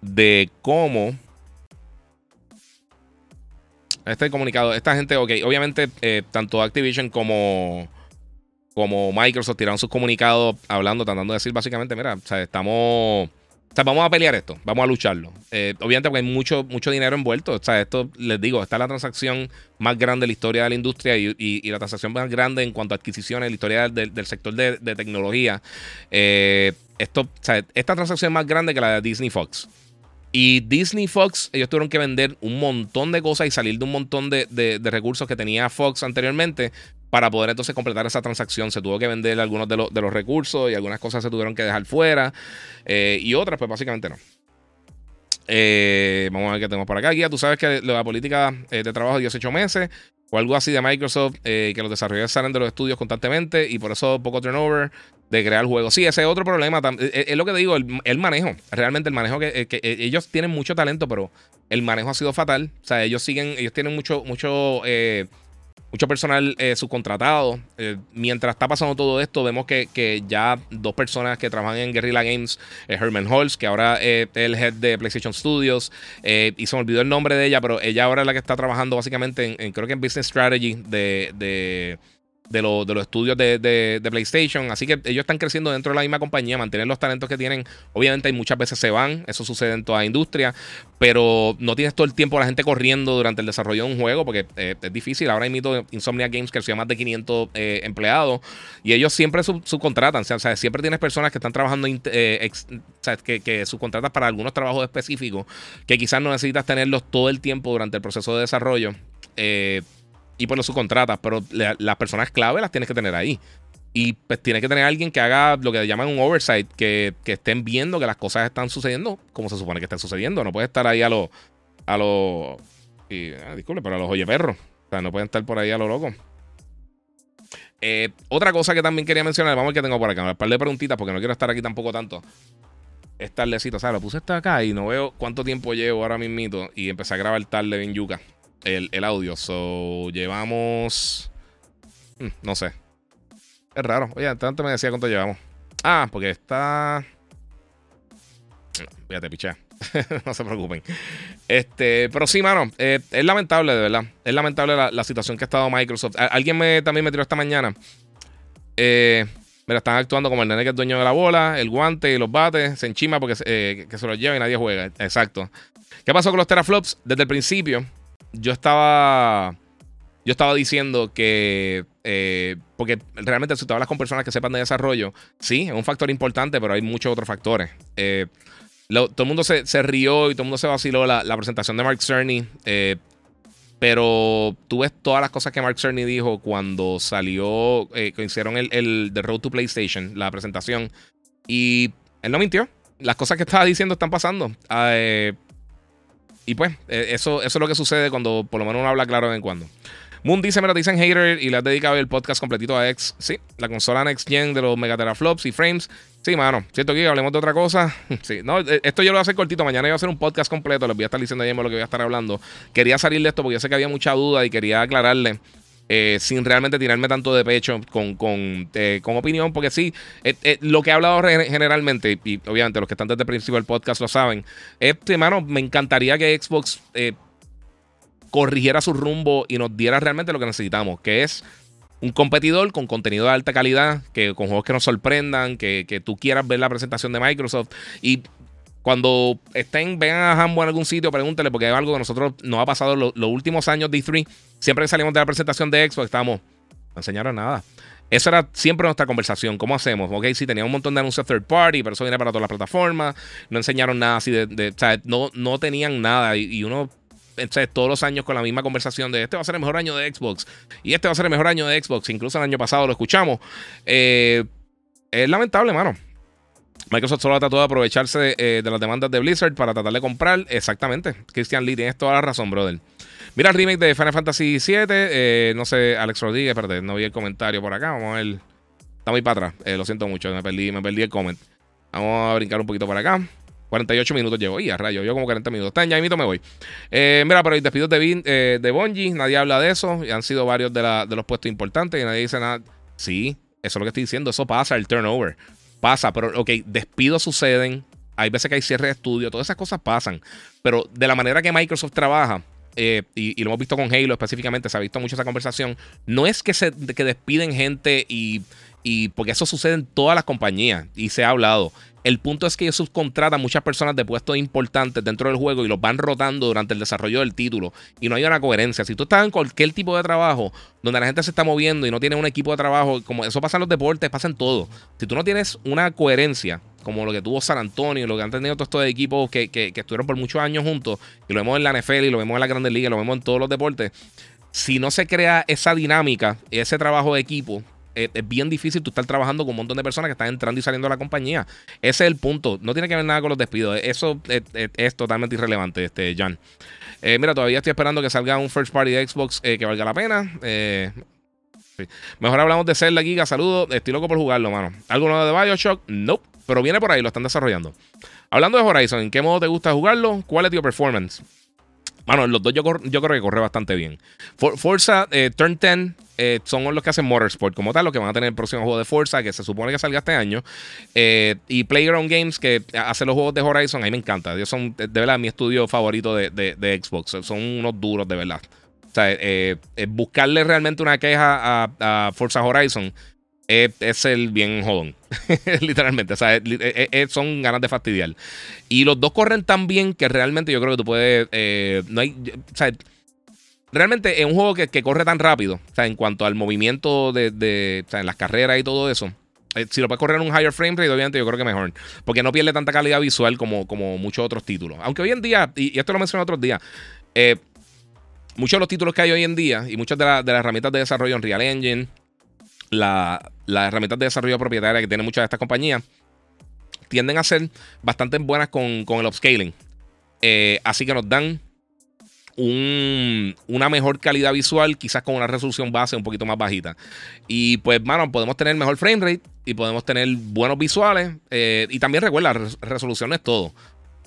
de cómo este comunicado, esta gente, ok, obviamente eh, tanto Activision como, como Microsoft tiraron sus comunicados hablando, tratando de decir básicamente, mira, estamos... O sea, vamos a pelear esto, vamos a lucharlo. Eh, obviamente porque hay mucho, mucho dinero envuelto. O esto, les digo, está la transacción más grande de la historia de la industria y, la transacción más grande en cuanto a adquisiciones en la historia del, sector de, tecnología. Eh, esto, esta transacción es más grande que la de Disney Fox. Y Disney Fox, ellos tuvieron que vender un montón de cosas y salir de un montón de, recursos que tenía Fox anteriormente para poder entonces completar esa transacción. Se tuvo que vender algunos de, de los recursos y algunas cosas se tuvieron que dejar fuera eh, y otras pues básicamente no. Eh, vamos a ver qué tenemos por acá. Guía, tú sabes que la política eh, de trabajo de 18 meses o algo así de Microsoft, que los desarrolladores salen de los estudios constantemente y por eso poco turnover de crear juegos. Sí, ese es otro problema. Eh, eh, es, lo que te digo, el, manejo. Realmente el manejo que, eh, ellos tienen mucho talento, pero el manejo ha sido fatal. O sea, ellos siguen, ellos tienen mucho, mucho, mucho personal subcontratado. mientras está pasando todo esto, vemos que, ya dos personas que trabajan en Guerrilla Games, Herman Holz, que ahora es el head de PlayStation Studios, y se me olvidó el nombre de ella, pero ella ahora es la que está trabajando básicamente en, creo que en Business Strategy de, de los estudios de, PlayStation. Así que ellos están creciendo dentro de la misma compañía, mantener los talentos que tienen. Obviamente, hay muchas veces se van, eso sucede en toda industria, pero no tienes todo el tiempo la gente corriendo durante el desarrollo de un juego porque eh, es difícil. Ahora mismo Insomnia Games creció más de 500 eh, empleados y ellos siempre subcontratan. o sea, siempre tienes personas que están trabajando, eh, que, que subcontratas para algunos trabajos específicos que quizás no necesitas tenerlos todo el tiempo durante el proceso de desarrollo. Eh, y por sus contratas, pero las personas clave las tienes que tener ahí. Y pues tiene que tener alguien que haga lo que llaman un oversight, que, estén viendo que las cosas están sucediendo como se supone que están sucediendo. No puede estar ahí a los. A los. Ah, disculpe, pero a los oye perros. O sea, no pueden estar por ahí a lo loco. Eh, otra cosa que también quería mencionar, vamos a ver qué tengo por acá. Un par de preguntitas porque no quiero estar aquí tampoco tanto. Es tardecito, o sea, lo puse hasta acá y no veo cuánto tiempo llevo ahora mismito. Y empecé a grabar tarde en yuca el, audio. So, llevamos. Hmm, no sé. Es raro. Oye, antes me decía cuánto llevamos. Ah, porque está. fíjate, piché. no se preocupen. Este, pero sí, mano. Eh, es lamentable, de verdad. Es lamentable la, situación que ha estado Microsoft. alguien me, también me tiró esta mañana. Eh, Mira, están actuando como el nene que es dueño de la bola, el guante y los bates. Se enchima porque eh, que se los lleva y nadie juega. Exacto. ¿Qué pasó con los teraflops? Desde el principio, yo estaba. Yo estaba diciendo que. Eh, porque realmente si tú hablas con personas que sepan de desarrollo, sí, es un factor importante, pero hay muchos otros factores. Eh, todo el mundo se, rió y todo el mundo se vaciló la, presentación de Mark Cerny. Eh, pero tú ves todas las cosas que Mark Cerny dijo cuando salió, que hicieron el, el The Road to PlayStation, la presentación. Y él no mintió. Las cosas que estaba diciendo están pasando. Ah, y pues, eh, eso, eso es lo que sucede cuando por lo menos uno habla claro de vez en cuando. Moon dice, me lo dicen hater y le has dedicado el podcast completito a X. Sí, la consola Next Gen de los Megateraflops y Frames Sí, mano. Siento que hablemos de otra cosa. Sí, no, eh, esto yo lo voy a hacer cortito. Mañana voy a hacer un podcast completo. Les voy a estar diciendo ayer lo que voy a estar hablando. Quería salir de esto porque yo sé que había mucha duda y quería aclararle. Eh, sin realmente tirarme tanto de pecho con, con, eh, con opinión, porque sí, lo que he hablado generalmente, y obviamente los que están desde el principio del podcast lo saben, este, mano, me encantaría que Xbox corrigiera su rumbo y nos diera realmente lo que necesitamos, que es un competidor con contenido de alta calidad, que con juegos que nos sorprendan, que, tú quieras ver la presentación de Microsoft y cuando estén, vean a Hambo en algún sitio, pregúntele, porque es algo que nosotros nos ha pasado los, últimos años de E3. Siempre que salimos de la presentación de Xbox, estamos, no enseñaron nada. Esa era siempre nuestra conversación. ¿Cómo hacemos? Ok, sí, tenía un montón de anuncios third party, pero eso viene para todas las plataformas. No enseñaron nada así de. o sea, no, no tenían nada. y uno todos los años con la misma conversación de este va a ser el mejor año de Xbox y este va a ser el mejor año de Xbox. Incluso el año pasado lo escuchamos. Eh, es lamentable, mano. Microsoft solo trató de aprovecharse eh, de las demandas de Blizzard para tratar de comprar. Exactamente. Christian Lee, tienes toda la razón, brother. Mira el remake de Final Fantasy VII. Eh, no sé, Alex Rodríguez, perdón, no vi el comentario por acá. Vamos a ver. Está muy para atrás. lo siento mucho, me perdí, me perdí el comment. Vamos a brincar un poquito por acá. 48 minutos llevo. Y a rayo, yo como 40 minutos. Está en ya me voy. Eh, mira, pero hay despidos de, eh, de. Nadie habla de eso. Y han sido varios de, de los puestos importantes. Y nadie dice nada. Sí, eso es lo que estoy diciendo. Eso pasa, el turnover. Pasa, pero ok, despidos suceden. Hay veces que hay cierre de estudio. Todas esas cosas pasan. Pero de la manera que Microsoft trabaja. Eh, y, lo hemos visto con Halo específicamente, se ha visto mucho esa conversación. No es que, se, que despiden gente y, y porque eso sucede en todas las compañías y se ha hablado. El punto es que ellos subcontratan muchas personas de puestos importantes dentro del juego y los van rotando durante el desarrollo del título. Y no hay una coherencia. Si tú estás en cualquier tipo de trabajo donde la gente se está moviendo y no tiene un equipo de trabajo, como eso pasa en los deportes, pasa en todo. Si tú no tienes una coherencia, como lo que tuvo San Antonio, lo que han tenido todos estos equipos que, que, que estuvieron por muchos años juntos, y lo vemos en la NFL y lo vemos en la Grandes Ligas, lo vemos en todos los deportes. Si no se crea esa dinámica, ese trabajo de equipo, es, bien difícil tú estar trabajando con un montón de personas que están entrando y saliendo de la compañía. Ese es el punto. No tiene que ver nada con los despidos. Eso es, totalmente irrelevante, este, Jan. Eh, mira, todavía estoy esperando que salga un first party de Xbox eh, que valga la pena. Eh, Mejor hablamos de Zelda Giga. Saludos. Estoy loco por jugarlo, mano. ¿Algo nuevo de Bioshock? Nope. Pero viene por ahí, lo están desarrollando. Hablando de Horizon, ¿en qué modo te gusta jugarlo? ¿Cuál es tu performance? Bueno, los dos yo, creo que corre bastante bien. Forza Turn 10 eh, son los que hacen Motorsport como tal, los que van a tener el próximo juego de Forza, que se supone que salga este año. Eh, y Playground Games, que hace los juegos de Horizon, a mí me encanta. Ellos son de verdad mi estudio favorito de, Xbox. Son unos duros de verdad. O sea, eh, buscarle realmente una queja a, Forza Horizon es, el bien jodón. Literalmente. O sea, son ganas de fastidiar. Y los dos corren tan bien que realmente yo creo que tú puedes. no hay. O sea, realmente es un juego que, corre tan rápido, o sea, en cuanto al movimiento de, o sea, en las carreras y todo eso. Eh, si lo puedes correr en un higher frame rate, obviamente yo creo que mejor. Porque no pierde tanta calidad visual como, como muchos otros títulos. Aunque hoy en día, y, esto lo mencioné otros días, eh, muchos de los títulos que hay hoy en día y muchas de, las herramientas de desarrollo en Real Engine, las herramientas de desarrollo propietaria que tienen muchas de estas compañías, tienden a ser bastante buenas con, el upscaling. Eh, así que nos dan una mejor calidad visual, quizás con una resolución base un poquito más bajita. Y pues, mano, podemos tener mejor frame rate y podemos tener buenos visuales. Eh, y también recuerda, resolución es todo.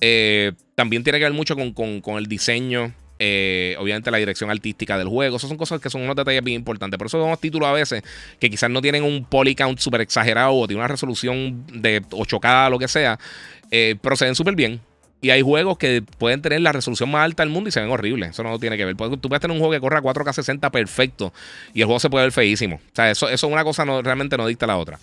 Eh, también tiene que ver mucho con, el diseño. Eh, obviamente la dirección artística del juego. Esas son cosas que son unos detalles bien importantes. Por eso vemos títulos a veces que quizás no tienen un polycount súper exagerado o tienen una resolución de 8K, lo que sea. proceden súper bien. Y hay juegos que pueden tener la resolución más alta del mundo y se ven horribles. Eso no tiene que ver. Tú puedes tener un juego que corra a 4K 60 perfecto y el juego se puede ver feísimo. O sea, eso, eso una cosa no, realmente no dicta la otra.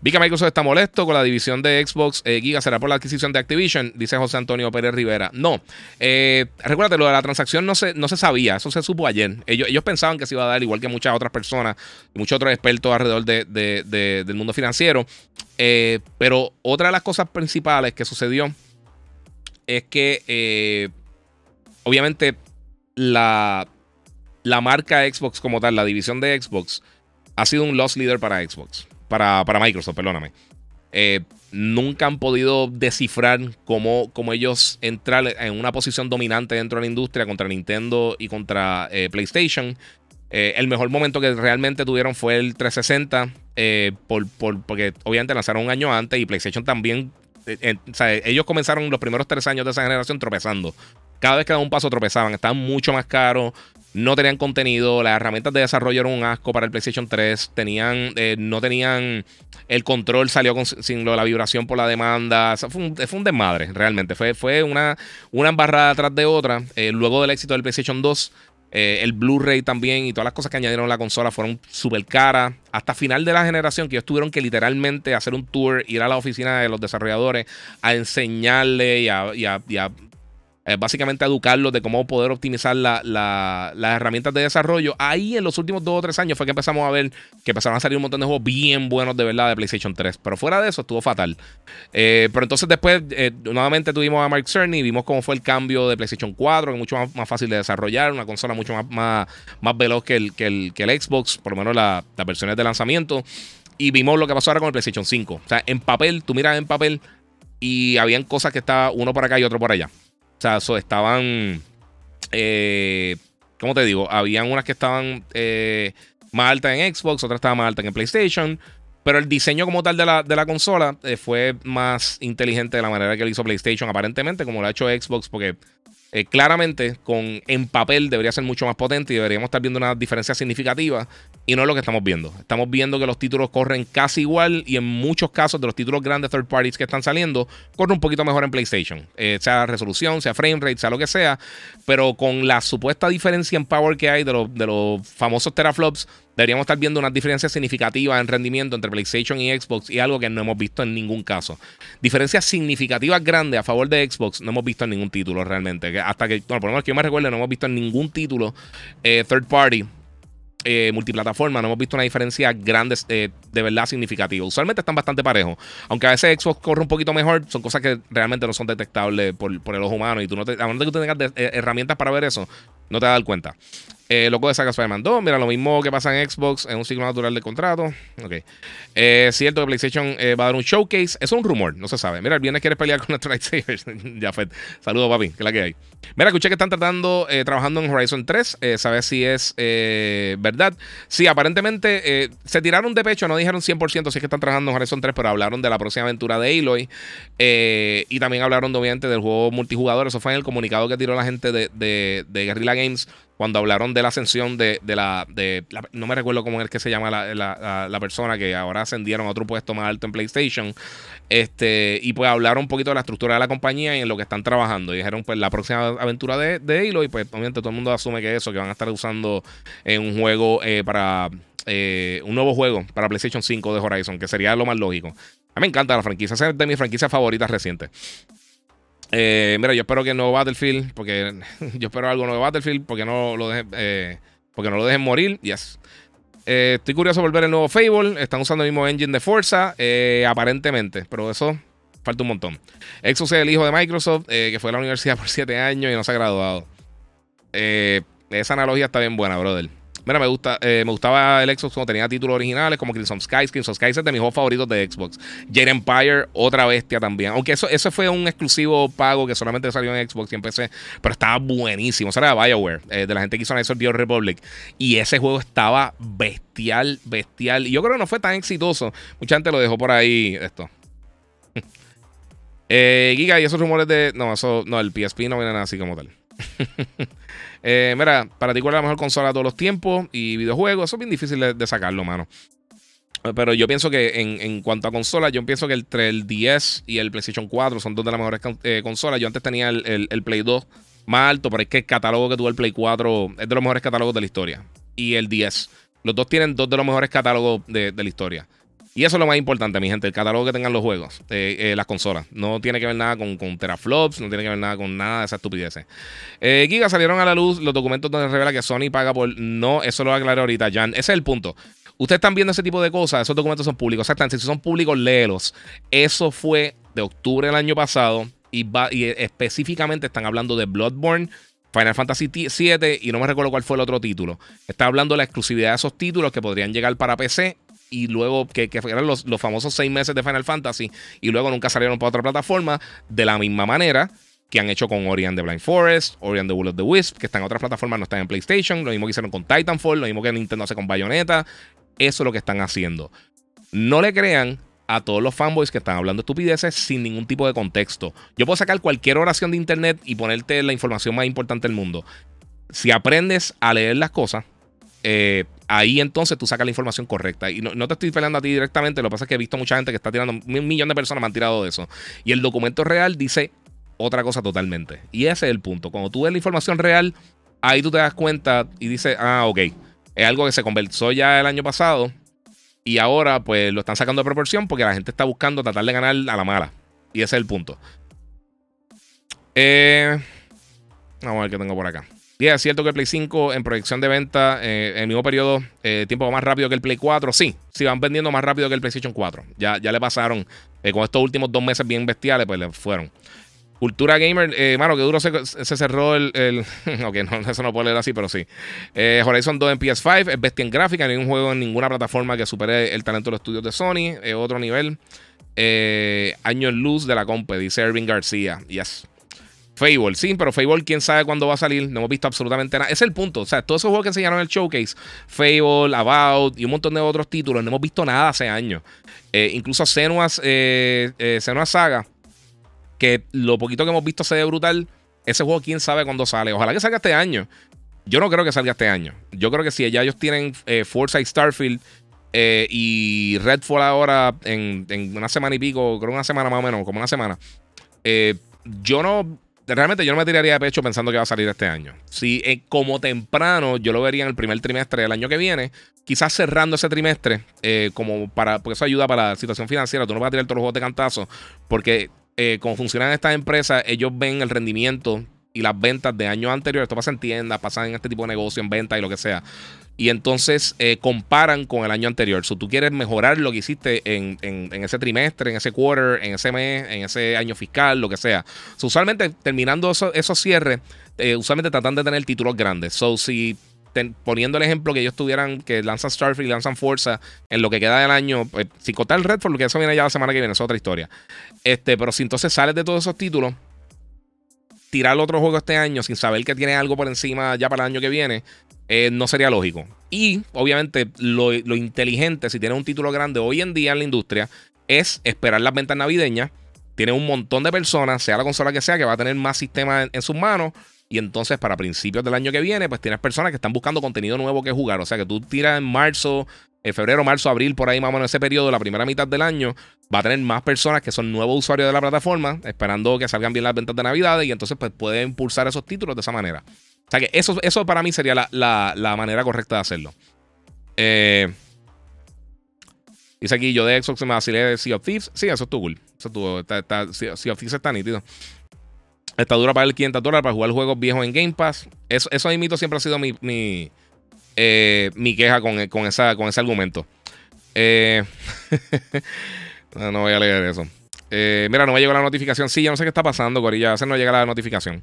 Vi que Microsoft está molesto con la división de Xbox eh, Giga. ¿Será por la adquisición de Activision? Dice José Antonio Pérez Rivera. No. Eh, recuérdate, lo de la transacción no se, no se sabía. Eso se supo ayer. Ellos, ellos pensaban que se iba a dar igual que muchas otras personas y muchos otros expertos alrededor del mundo financiero. Eh, pero otra de las cosas principales que sucedió es que eh, obviamente la, la marca Xbox como tal, la división de Xbox, ha sido un loss leader para Xbox, para, para Microsoft, perdóname. Eh, nunca han podido descifrar cómo, cómo, ellos entrar en una posición dominante dentro de la industria contra Nintendo y contra eh, PlayStation. el mejor momento que realmente tuvieron fue el 360, por, porque obviamente lanzaron un año antes y PlayStation también. Sea, ellos comenzaron los primeros tres años de esa generación tropezando. Cada vez que daban un paso tropezaban, estaban mucho más caros no tenían contenido, las herramientas de desarrollo eran un asco para el PlayStation 3, tenían, eh, no tenían el control, salió sin la vibración por la demanda, fue, un, desmadre, realmente, fue, fue una, una embarrada tras de otra, eh, luego del éxito del PlayStation 2. Eh, el Blu-ray también y todas las cosas que añadieron a la consola fueron súper caras. Hasta final de la generación, que ellos tuvieron que literalmente hacer un tour, ir a la oficina de los desarrolladores a enseñarle y a eh, básicamente educarlos de cómo poder optimizar las herramientas de desarrollo. Ahí en los últimos dos o tres años fue que empezamos a ver que empezaron a salir un montón de juegos bien buenos de verdad de PlayStation 3. Pero fuera de eso estuvo fatal. Eh, pero entonces después eh, nuevamente tuvimos a Mark Cerny, vimos cómo fue el cambio de PlayStation 4, que es mucho más, fácil de desarrollar, una consola mucho más, más, veloz que el, que, el, que el Xbox, por lo menos las versiones de lanzamiento. Y vimos lo que pasó ahora con el PlayStation 5. O sea, en papel, tú miras en papel y habían cosas que estaba uno por acá y otro por allá. O sea, so, estaban. Eh, ¿Cómo te digo? Habían unas que estaban eh, más altas en Xbox, otras estaban más altas en PlayStation. Pero el diseño como tal de la, de la consola eh, fue más inteligente de la manera que lo hizo PlayStation, aparentemente, como lo ha hecho Xbox, porque eh, claramente con, en papel debería ser mucho más potente y deberíamos estar viendo una diferencia significativa y no es lo que estamos viendo. Estamos viendo que los títulos corren casi igual y en muchos casos de los títulos grandes third parties que están saliendo, corren un poquito mejor en PlayStation, eh, sea resolución, sea frame rate, sea lo que sea, pero con la supuesta diferencia en power que hay de, los, de los famosos teraflops, deberíamos estar viendo unas diferencias significativas en rendimiento entre PlayStation y Xbox y algo que no hemos visto en ningún caso. Diferencias significativas grandes a favor de Xbox no hemos visto en ningún título realmente. Hasta que, bueno, por lo menos que yo me recuerde, no hemos visto en ningún título eh, third party. Eh, multiplataforma, no hemos visto una diferencia grande eh, de verdad significativa. Usualmente están bastante parejos. Aunque a veces Xbox corre un poquito mejor, son cosas que realmente no son detectables por, el ojo humano. Y tú no te, a menos que tú tengas herramientas para ver eso, no te dar cuenta. Eh, loco de Saga Spider-Man 2. Mira, lo mismo que pasa en Xbox en un ciclo natural de contrato. Ok. Eh, cierto que PlayStation eh, va a dar un showcase. Es un rumor, no se sabe. Mira, el viernes quieres pelear con nuestro lightsabers. ya fue. Saludos, papi. Que la que hay. Mira, escuché que están tratando, eh, trabajando en Horizon 3. ¿Sabes si es verdad? Sí, aparentemente se tiraron de pecho. No dijeron 100% si es que están trabajando en Horizon 3, pero hablaron de la próxima aventura de Aloy. y también hablaron, obviamente, del juego multijugador. Eso fue en el comunicado que tiró la gente de, de Guerrilla Games cuando hablaron de la ascensión de, la, de no me recuerdo cómo es que se llama la, persona que ahora ascendieron a otro puesto más alto en PlayStation. Este, y pues hablaron un poquito de la estructura de la compañía y en lo que están trabajando. Y dijeron, pues, la próxima aventura de, de Halo. Y pues, obviamente, todo el mundo asume que eso, que van a estar usando en un juego eh, para. Eh, un nuevo juego para PlayStation 5 de Horizon, que sería lo más lógico. A mí me encanta la franquicia, es de mis franquicias favoritas recientes. Eh, mira, yo espero que nuevo Battlefield, porque yo espero algo nuevo Battlefield, porque no lo dejen, eh, porque no lo dejen morir. Yes. Eh, estoy curioso por ver el nuevo Fable. Están usando el mismo engine de Forza, aparentemente, pero eso falta un montón. Exos es el hijo de Microsoft, que fue a la universidad por 7 años y no se ha graduado. esa analogía está bien buena, brother. Mira, me, gusta, eh, me gustaba el Xbox cuando tenía títulos originales como Crimson Skies. Crimson Skies es de mis juegos favoritos de Xbox. Jade Empire, otra bestia también. Aunque eso, fue un exclusivo pago que solamente salió en Xbox y en PC. Pero estaba buenísimo. Eso era Bioware, eh, de la gente que hizo Knights of Republic. Y ese juego estaba bestial, bestial. Y yo creo que no fue tan exitoso. Mucha gente lo dejó por ahí. Esto. eh, Giga, y esos rumores de. No, eso. No, el PSP no viene nada así como tal. Eh, mira, para ti, ¿cuál es la mejor consola de todos los tiempos? Y videojuegos, eso es bien difícil de, sacarlo, mano. Pero yo pienso que en, cuanto a consolas, yo pienso que entre el 10 y el PlayStation 4 son dos de las mejores eh, consolas. Yo antes tenía el, Play 2 más alto, pero es que el catálogo que tuvo el Play 4 es de los mejores catálogos de la historia. Y el 10. Los dos tienen dos de los mejores catálogos de la historia. Y eso es lo más importante, mi gente, el catálogo que tengan los juegos, eh, eh, las consolas. No tiene que ver nada con, teraflops, no tiene que ver nada con nada de esas estupideces. Eh, Giga salieron a la luz los documentos donde revela que Sony paga por. No, eso lo aclaré ahorita, Jan. Ese es el punto. Ustedes están viendo ese tipo de cosas, esos documentos son públicos. Exactamente, si son públicos, léelos. Eso fue de octubre del año pasado y, y específicamente están hablando de Bloodborne. Final Fantasy VII y no me recuerdo cuál fue el otro título. Está hablando de la exclusividad de esos títulos que podrían llegar para PC y luego que, que eran los, los, famosos seis meses de Final Fantasy y luego nunca salieron para otra plataforma. De la misma manera, que han hecho con Ori and the Blind Forest, Ori and the Will of the Wisp, que están en otras plataformas, no están en PlayStation, lo mismo que hicieron con Titanfall, lo mismo que Nintendo hace con Bayonetta. Eso es lo que están haciendo. No le crean a todos los fanboys que están hablando estupideces sin ningún tipo de contexto. Yo puedo sacar cualquier oración de internet y ponerte la información más importante del mundo. Si aprendes a leer las cosas, eh, ahí entonces tú sacas la información correcta. Y no, te estoy peleando a ti directamente, lo que pasa es que he visto mucha gente que está tirando, un millón de personas me han tirado de eso. Y el documento real dice otra cosa totalmente. Y ese es el punto. Cuando tú ves la información real, ahí tú te das cuenta y dices, ah, ok, es algo que se conversó ya el año pasado y ahora pues lo están sacando de proporción porque la gente está buscando tratar de ganar a la mala. Y ese es el punto. Eh, vamos a ver qué tengo por acá. Y es cierto que el Play 5 en proyección de venta eh, en el mismo periodo, eh, tiempo más rápido que el Play 4. Sí, sí, van vendiendo más rápido que el PlayStation 4. Ya, ya le pasaron con estos últimos dos meses bien bestiales, pues le fueron. Cultura Gamer, eh, mano, que duro se, cerró el. ok, no, eso no puedo leer así, pero sí. Eh, Horizon 2 en PS5 es bestia en gráfica, ni un juego en ninguna plataforma que supere el talento de los estudios de Sony. Otro nivel. Eh, año luz de la compa, dice Irving García. Yes. Fable, sí, pero Fable, quién sabe cuándo va a salir. No hemos visto absolutamente nada. Es el punto. O sea, todos esos juegos que enseñaron en el showcase, Fable, About y un montón de otros títulos, no hemos visto nada hace años. incluso Senua's, Senua's Saga que lo poquito que hemos visto se ve brutal. Ese juego, quién sabe cuándo sale. Ojalá que salga este año. Yo no creo que salga este año. Yo creo que si ya ellos tienen eh, Forza Starfield eh, y Redfall ahora en, una semana y pico, creo una semana más o menos, como una semana. Eh, yo no. Realmente yo no me tiraría de pecho pensando que va a salir este año. Si como temprano yo lo vería en el primer trimestre del año que viene, quizás cerrando ese trimestre, como para, porque eso ayuda para la situación financiera. Tú no vas a tirar todos los juegos de cantazo, porque eh, como funcionan estas empresas, ellos ven el rendimiento y las ventas de años anteriores. Esto pasa en tiendas, pasa en este tipo de negocio, en venta y lo que sea. Y entonces eh, comparan con el año anterior. Si tú quieres mejorar lo que hiciste en, ese trimestre, en ese quarter, en ese mes, en ese año fiscal, lo que sea. usualmente terminando esos cierres, eh, usualmente tratan de tener títulos grandes. So, si poniendo el ejemplo que ellos tuvieran que lanzan Starfield lanzan Forza en lo que queda del año, pues, sin contar el Redfall, porque eso viene ya la semana que viene, es otra historia. Este, pero si entonces sales de todos esos títulos, tirar otro juego este año sin saber que tiene algo por encima ya para el año que viene, eh, no sería lógico. Y obviamente lo, inteligente, si tienes un título grande hoy en día en la industria, es esperar las ventas navideñas. Tiene un montón de personas, sea la consola que sea, que va a tener más sistemas en sus manos y entonces para principios del año que viene, pues tienes personas que están buscando contenido nuevo que jugar. O sea que tú tiras en marzo, en febrero, marzo, abril, por ahí más o menos ese periodo, la primera mitad del año, va a tener más personas que son nuevos usuarios de la plataforma, esperando que salgan bien las ventas de Navidad y entonces pues pueden impulsar esos títulos de esa manera. O sea que eso, eso para mí sería la, manera correcta de hacerlo. Eh, dice aquí, yo de Xbox me vacilé de Sea of Thieves. Sí, eso estuvo cool. Eso estuvo, sea of Thieves está nítido. Está dura para el 500 dólares para jugar juegos viejos en Game Pass. Eso, eso mito siempre ha sido mi, mi, eh, mi queja con, con, esa, con ese argumento. Eh, no, voy a leer eso. Eh, mira, no me llegó la notificación. Sí, ya no sé qué está pasando, Corilla. A no llega la notificación.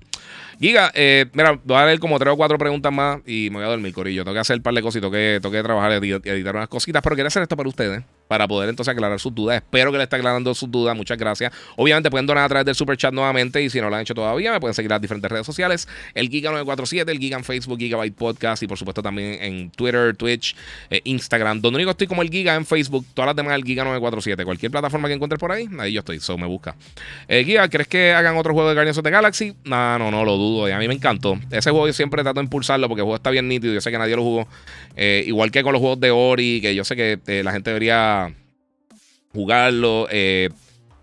Giga, mira, voy a leer como tres o cuatro preguntas más y me voy a dormir, Corillo. Tengo que hacer un par de cosas y tengo que, tengo que trabajar y editar unas cositas, pero quería hacer esto para ustedes para poder entonces aclarar sus dudas. Espero que le esté aclarando sus dudas. Muchas gracias. Obviamente pueden donar a través del super chat nuevamente y si no lo han hecho todavía, me pueden seguir en las diferentes redes sociales. El Giga947, el Giga en Facebook, Gigabyte Podcast y por supuesto también en Twitter, Twitch, eh, Instagram. Donde único estoy como el Giga en Facebook, todas las demás el Giga947. Cualquier plataforma que encuentres por ahí, ahí yo estoy. So me busca. Eh, Giga, ¿crees que hagan otro juego de Guardians of the Galaxy? No, no, no, lo dudo. A mí me encantó. Ese juego yo siempre trato de impulsarlo porque el juego está bien nítido. Yo sé que nadie lo jugó. Eh, igual que con los juegos de Ori, que yo sé que eh, la gente debería jugarlo, eh,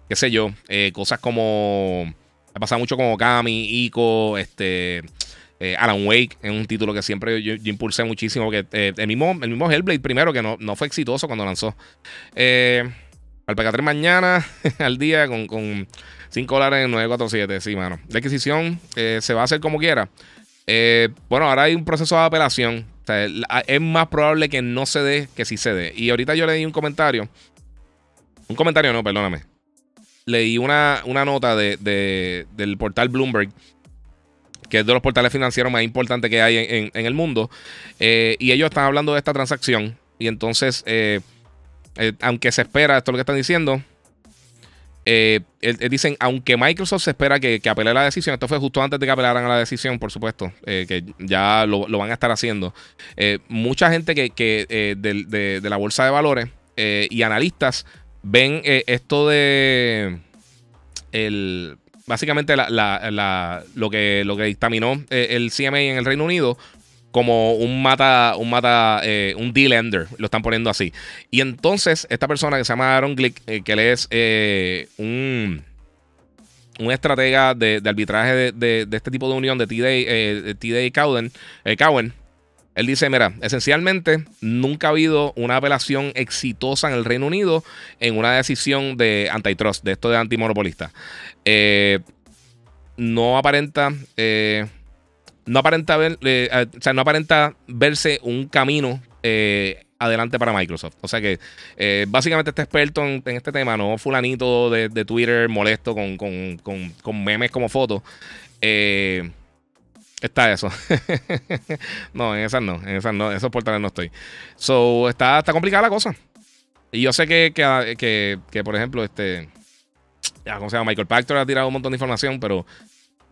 qué sé yo, eh, cosas como... Ha pasado mucho como Kami, Ico, este... Eh, Alan Wake es un título que siempre yo, impulsé muchísimo. Que, el, mismo, el mismo Hellblade primero, que no, no fue exitoso cuando lanzó. al PK3 mañana al día con, con 5 dólares en 947. Sí, mano. La adquisición se va a hacer como quiera. bueno, ahora hay un proceso de apelación. es más probable que no se dé que sí se dé. Y ahorita yo le di un comentario un comentario, no, perdóname. Leí una, una nota de, del portal Bloomberg, que es de los portales financieros más importantes que hay en, el mundo. Eh, y ellos están hablando de esta transacción. Y entonces, eh, eh, aunque se espera, esto es lo que están diciendo. Dicen, aunque Microsoft se espera que, que, apele la decisión, esto fue justo antes de que apelaran a la decisión, por supuesto, que ya lo, van a estar haciendo. Mucha gente que, de, la bolsa de valores y analistas ven esto de el, básicamente lo, que, lo que dictaminó el CMA en el Reino Unido como un mata, un mata, eh, un deal lo están poniendo así. Y entonces, esta persona que se llama Aaron Glick, eh, que él es eh, un, un estratega de, arbitraje de, este tipo de unión de T-Day Cowen, Cowen, él dice, mira, esencialmente nunca ha habido una apelación exitosa en el Reino Unido en una decisión de antitrust, de esto de antimonopolista. no aparenta no aparenta, ver, eh, o sea, no aparenta verse un camino eh, adelante para Microsoft. O sea que eh, básicamente este experto en, este tema, no fulanito de, Twitter molesto con, con, memes como fotos. Está eso. no, en esas no, en esas no, esos portales no estoy. So, está, está complicada la cosa. Y yo sé que, que, que, por ejemplo, este. ¿Cómo se llama? Michael Pactor ha tirado un montón de información, pero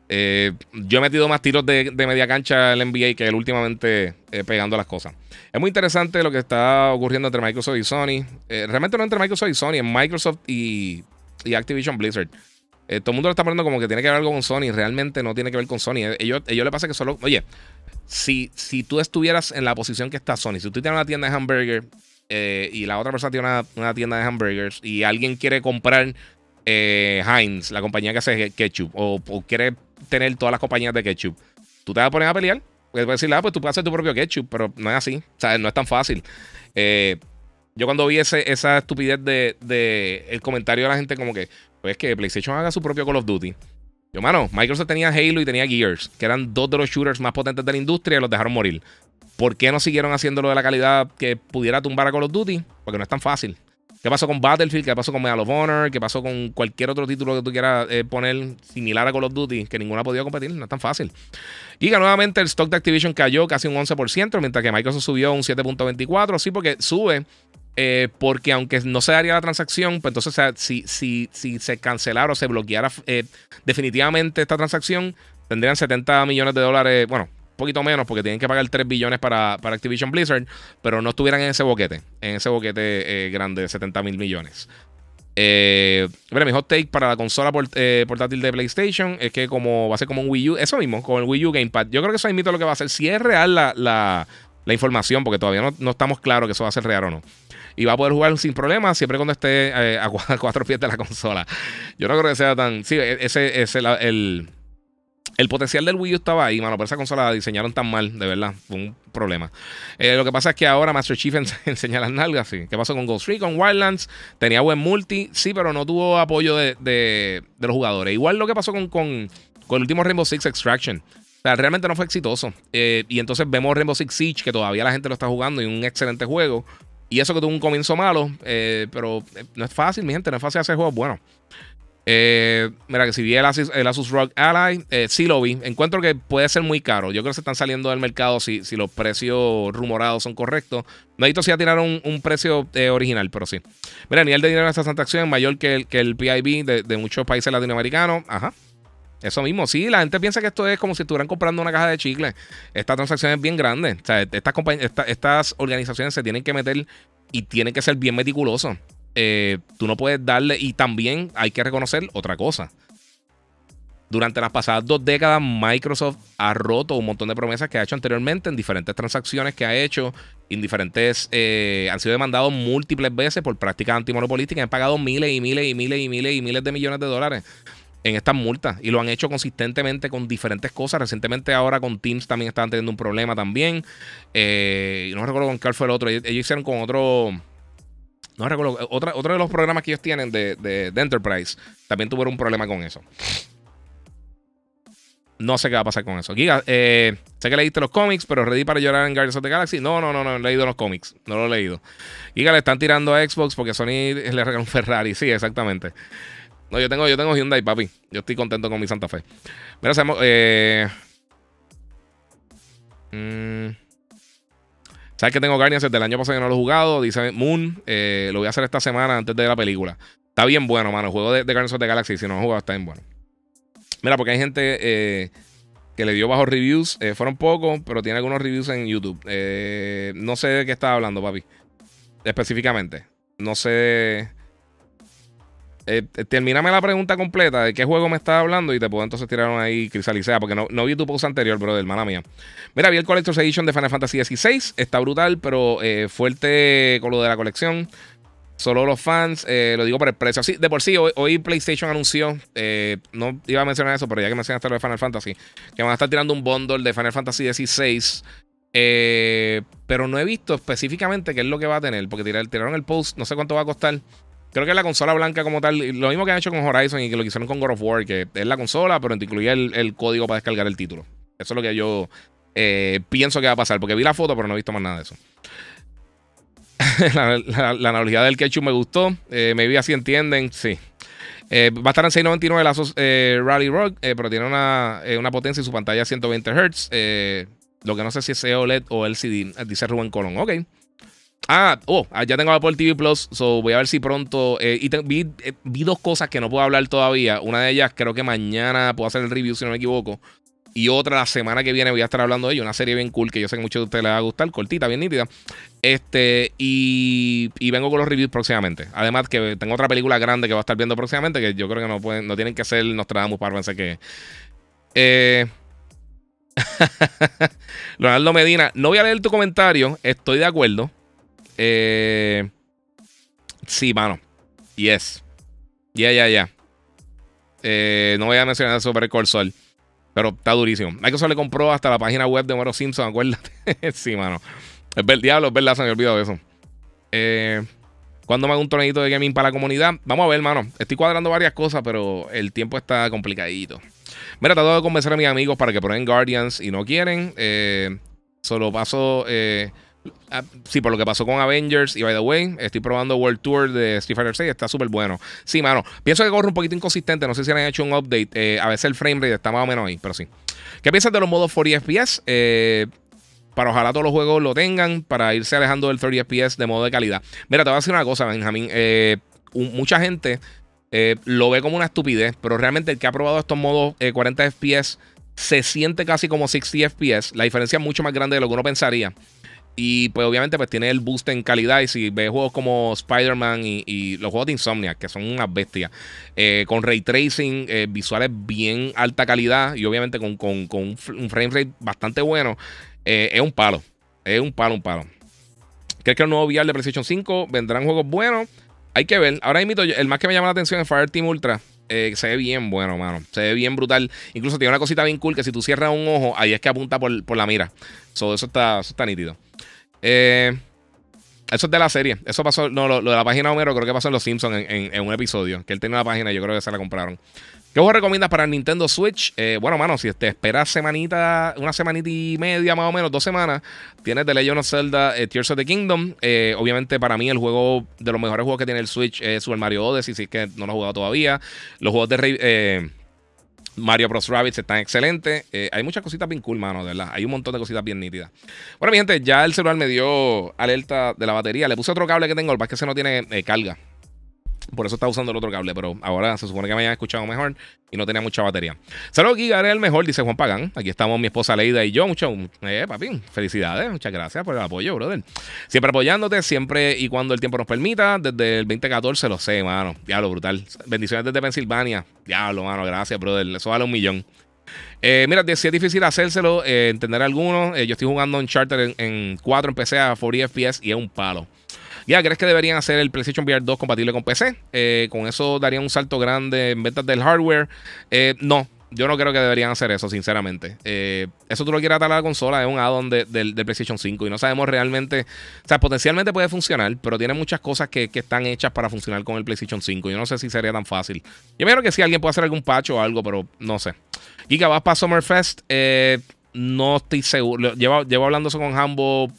eh, yo he metido más tiros de, media cancha el NBA que él últimamente eh, pegando las cosas. Es muy interesante lo que está ocurriendo entre Microsoft y Sony. Eh, realmente no entre Microsoft y Sony, en Microsoft y, Activision Blizzard. Todo el mundo lo está poniendo como que tiene que ver algo con Sony. Realmente no tiene que ver con Sony. Ellos, ellos le pasa que solo. Oye, si, si tú estuvieras en la posición que está Sony, si tú tienes una tienda de hamburger y la otra persona tiene una, una tienda de hamburgers y alguien quiere comprar Heinz, la compañía que hace ketchup, o, quiere tener todas las compañías de ketchup. Tú te vas a poner a pelear. Porque puedes decir, ah, pues tú puedes hacer tu propio ketchup, pero no es así. O sea, no es tan fácil. Eh, yo cuando vi esa estupidez de, el comentario de la gente como que, pues que PlayStation haga su propio Call of Duty. Yo, mano, Microsoft tenía Halo y tenía Gears, que eran dos de los shooters más potentes de la industria y los dejaron morir. ¿Por qué no siguieron haciéndolo de la calidad que pudiera tumbar a Call of Duty? Porque no es tan fácil. ¿Qué pasó con Battlefield? ¿Qué pasó con Medal of Honor? ¿Qué pasó con cualquier otro título que tú quieras eh, poner similar a Call of Duty? Que ninguno ha podido competir, no es tan fácil. Y que nuevamente el stock de Activision cayó casi un 11%, mientras que Microsoft subió un 7.24%. Sí, porque sube. Eh, porque aunque no se daría la transacción, pues entonces si, si, si se cancelara o se bloqueara eh, definitivamente esta transacción, tendrían 70 millones de dólares, bueno, poquito menos porque tienen que pagar 3 billones para, Activision Blizzard, pero no estuvieran en ese boquete, en ese boquete eh, grande de 70 mil millones. Eh, mi hot take para la consola portátil de PlayStation es que como va a ser como un Wii U, eso mismo, con el Wii U Gamepad. Yo creo que eso es lo que va a hacer. Si es real la, información, porque todavía no, estamos claros que eso va a ser real o no. Y va a poder jugar sin problemas siempre cuando esté a, cuatro pies de la consola. Yo no creo que sea tan. Sí, e, ese es el el potencial del Wii U estaba ahí, mano, pero esa consola la diseñaron tan mal, de verdad, fue un problema. Eh, lo que pasa es que ahora Master Chief enseña las nalgas, sí. ¿Qué pasó con Ghost Recon, Wildlands? Tenía buen multi, sí, pero no tuvo apoyo de, los jugadores. Igual lo que pasó con, con, el último Rainbow Six Extraction. O sea, realmente no fue exitoso. Eh, y entonces vemos Rainbow Six Siege, que todavía la gente lo está jugando y un excelente juego. Y eso que tuvo un comienzo malo, eh, pero no es fácil, mi gente, no es fácil hacer juegos buenos. Eh, mira, que si vi el Asus, el Asus Rock Ally, eh, sí lo vi. Encuentro que puede ser muy caro. Yo creo que se están saliendo del mercado si, si los precios rumorados son correctos. No necesito si a tirar un, precio eh, original, pero sí. Mira, el nivel de dinero de esta transacción es mayor que el, que el PIB de, muchos países latinoamericanos. Ajá. Eso mismo, sí, la gente piensa que esto es como si estuvieran comprando una caja de chicle. Esta transacción es bien grande. O sea, estas, estas organizaciones se tienen que meter y tienen que ser bien meticulosos. Eh, tú no puedes darle. Y también hay que reconocer otra cosa. Durante las pasadas dos décadas, Microsoft ha roto un montón de promesas que ha hecho anteriormente en diferentes transacciones que ha hecho. En diferentes. Eh, han sido demandados múltiples veces por prácticas antimonopolísticas. Han pagado miles y miles y miles y miles y miles de millones de dólares en estas multas. Y lo han hecho consistentemente con diferentes cosas. Recientemente, ahora con Teams también estaban teniendo un problema también. Eh, no recuerdo con cuál fue el otro. ellos hicieron con otro no recuerdo. Otra, otro de los programas que ellos tienen de, Enterprise también tuvieron un problema con eso. No sé qué va a pasar con eso. Giga, eh, sé que leíste los cómics, pero ready para llorar en Guardians of the Galaxy. No, no, no, no, he leído los cómics. No lo he leído. Giga le están tirando a Xbox porque Sony le regaló un Ferrari. Sí, exactamente. No, yo tengo, yo tengo Hyundai, papi. Yo estoy contento con mi Santa Fe. Mira, hacemos. Eh, mmm, Sabes que tengo Guardians desde el año pasado que no lo he jugado. Dice Moon, eh, lo voy a hacer esta semana antes de la película. Está bien bueno, mano. El juego de, de Guardians of the Galaxy, si no lo has jugado, está bien bueno. Mira, porque hay gente eh, que le dio bajos reviews. Fueron pocos, pero tiene algunos reviews en YouTube. No sé de qué estaba hablando, papi. Específicamente. No sé. Eh, termíname la pregunta completa de qué juego me estaba hablando y te puedo entonces tirar ahí crisalicea porque no, vi tu post anterior, bro, hermana mía. Mira, vi el Collector's Edition de Final Fantasy XVI. Está brutal, pero fuerte con lo de la colección. Solo los fans, eh, lo digo por el precio. De por sí, hoy, PlayStation anunció, eh, no iba a mencionar eso, pero ya que mencionaste lo de Final Fantasy, que van a estar tirando un bundle de Final Fantasy XVI. Eh, pero no he visto específicamente qué es lo que va a tener, porque tiraron el post, no sé cuánto va a costar. Creo que la consola blanca como tal. Lo mismo que han hecho con Horizon y que lo que hicieron con God of War, que es la consola, pero te incluía el, código para descargar el título. Eso es lo que yo pienso que va a pasar, porque vi la foto, pero no he visto más nada de eso. la, analogía del ketchup me gustó. Eh, me vi así entienden. Sí. Eh, va a estar en 699 la eh, Rally Rock, pero tiene una, potencia y su pantalla 120 Hz. lo que no sé si es OLED o LCD, dice Rubén Colón. Ok. Ah, oh, ah, ya tengo Apple TV Plus, so voy a ver si pronto. y vi, vi, dos cosas que no puedo hablar todavía. Una de ellas creo que mañana puedo hacer el review, si no me equivoco. Y otra la semana que viene voy a estar hablando de ello. Una serie bien cool que yo sé que muchos de ustedes les va a gustar. Cortita, bien nítida. Este, y, vengo con los reviews próximamente. Además que tengo otra película grande que va a estar viendo próximamente que yo creo que no, pueden, no tienen que ser Nostradamus para pensar que... Eh... Leonardo Medina, no voy a leer tu comentario. Estoy de acuerdo. Eh... Sí, mano. Yes. Ya, ya, ya. Eh, no voy a mencionar sobre el Corsol. Pero está durísimo. Microsoft le compró hasta la página web de Homero Simpson, acuérdate. sí, mano. Es el diablo, es verdad, se me olvidó de eso. Eh, ¿Cuándo me hago un torneito de gaming para la comunidad? Vamos a ver, mano. Estoy cuadrando varias cosas, pero el tiempo está complicadito. Mira, trato de convencer a mis amigos para que prueben Guardians y no quieren. Eh, solo paso. Eh, sí, por lo que pasó con Avengers. Y by the way, estoy probando World Tour de Street Fighter 6. Está súper bueno. Sí, mano. Pienso que corre un poquito inconsistente. No sé si han hecho un update. Eh, a veces el frame rate está más o menos ahí, pero sí. ¿Qué piensas de los modos 40 FPS? Eh, para ojalá todos los juegos lo tengan. Para irse alejando del 30 FPS de modo de calidad. Mira, te voy a decir una cosa, Benjamín. Eh, mucha gente lo ve como una estupidez. Pero realmente el que ha probado estos modos 40 FPS se siente casi como 60 FPS. La diferencia es mucho más grande de lo que uno pensaría. Y pues obviamente pues tiene el boost en calidad. Y si ves juegos como Spider-Man y, los juegos de Insomnia, que son unas bestias, eh, con ray tracing, eh, visuales bien alta calidad y obviamente con, un, frame rate bastante bueno, eh, es un palo. Es un palo, un palo. ¿Crees que el nuevo VR de PlayStation 5 vendrán juegos buenos? Hay que ver. Ahora mismo, el más que me llama la atención es Fire Team Ultra. se ve bien bueno, mano. Se ve bien brutal. Incluso tiene una cosita bien cool que si tú cierras un ojo, ahí es que apunta por, la mira. eso, está, eso está nítido. Eh, eso es de la serie. Eso pasó, no, lo, de la página Homero creo que pasó en Los Simpsons en, un episodio. Que él tenía una página y yo creo que se la compraron. ¿Qué vos recomiendas para Nintendo Switch? Eh, bueno, mano, si te esperas semanita, una semanita y media más o menos, dos semanas, tienes The Legend of Zelda eh, Tears of the Kingdom. obviamente, para mí, el juego de los mejores juegos que tiene el Switch es Super Mario Odyssey, si es que no lo he jugado todavía. Los juegos de Mario Bros. Rabbits están excelentes. Eh, hay muchas cositas bien cool, mano, de verdad. Hay un montón de cositas bien nítidas. Bueno, mi gente, ya el celular me dio alerta de la batería. Le puse otro cable que tengo, el que se no tiene eh, carga. Por eso estaba usando el otro cable, pero ahora se supone que me hayan escuchado mejor y no tenía mucha batería. Saludos, Giga, eres el mejor, dice Juan Pagán. Aquí estamos mi esposa Leida y yo. Mucho, eh, papi, felicidades, muchas gracias por el apoyo, brother. Siempre apoyándote, siempre y cuando el tiempo nos permita. Desde el 2014 lo sé, mano. Diablo, brutal. Bendiciones desde Pensilvania. Diablo, mano, gracias, brother. Eso vale un millón. Eh, mira, si es difícil hacérselo, eh, entender algunos. Eh, yo estoy jugando en Charter en, en 4, empecé a 40 FPS y es un palo. Ya, ¿crees que deberían hacer el PlayStation VR 2 compatible con PC? Eh, con eso daría un salto grande en ventas del hardware. Eh, no, yo no creo que deberían hacer eso, sinceramente. Eh, eso tú lo quieres atar a la consola, es un add-on del de, PlayStation 5 y no sabemos realmente. O sea, potencialmente puede funcionar, pero tiene muchas cosas que, están hechas para funcionar con el PlayStation 5. Yo no sé si sería tan fácil. Yo creo que sí, alguien puede hacer algún patch o algo, pero no sé. Giga, ¿vas para Summerfest? no estoy seguro. Llevo, llevo hablando eso con Hambo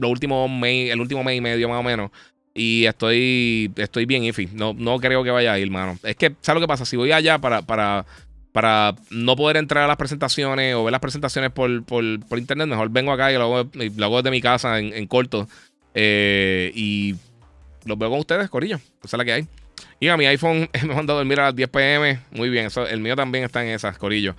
los el último mes y medio más o menos. Y estoy, estoy bien iffy. No, no creo que vaya a ir, mano. Es que, ¿sabes lo que pasa? Si voy allá para, para, para no poder entrar a las presentaciones o ver las presentaciones por, internet, mejor vengo acá y lo hago, lo hago desde mi casa en, corto. Eh, y los veo con ustedes, Corillo. Esa es la que hay. Y a mi iPhone me mandó a dormir a las 10 pm. Muy bien, el mío también está en esas, Corillo.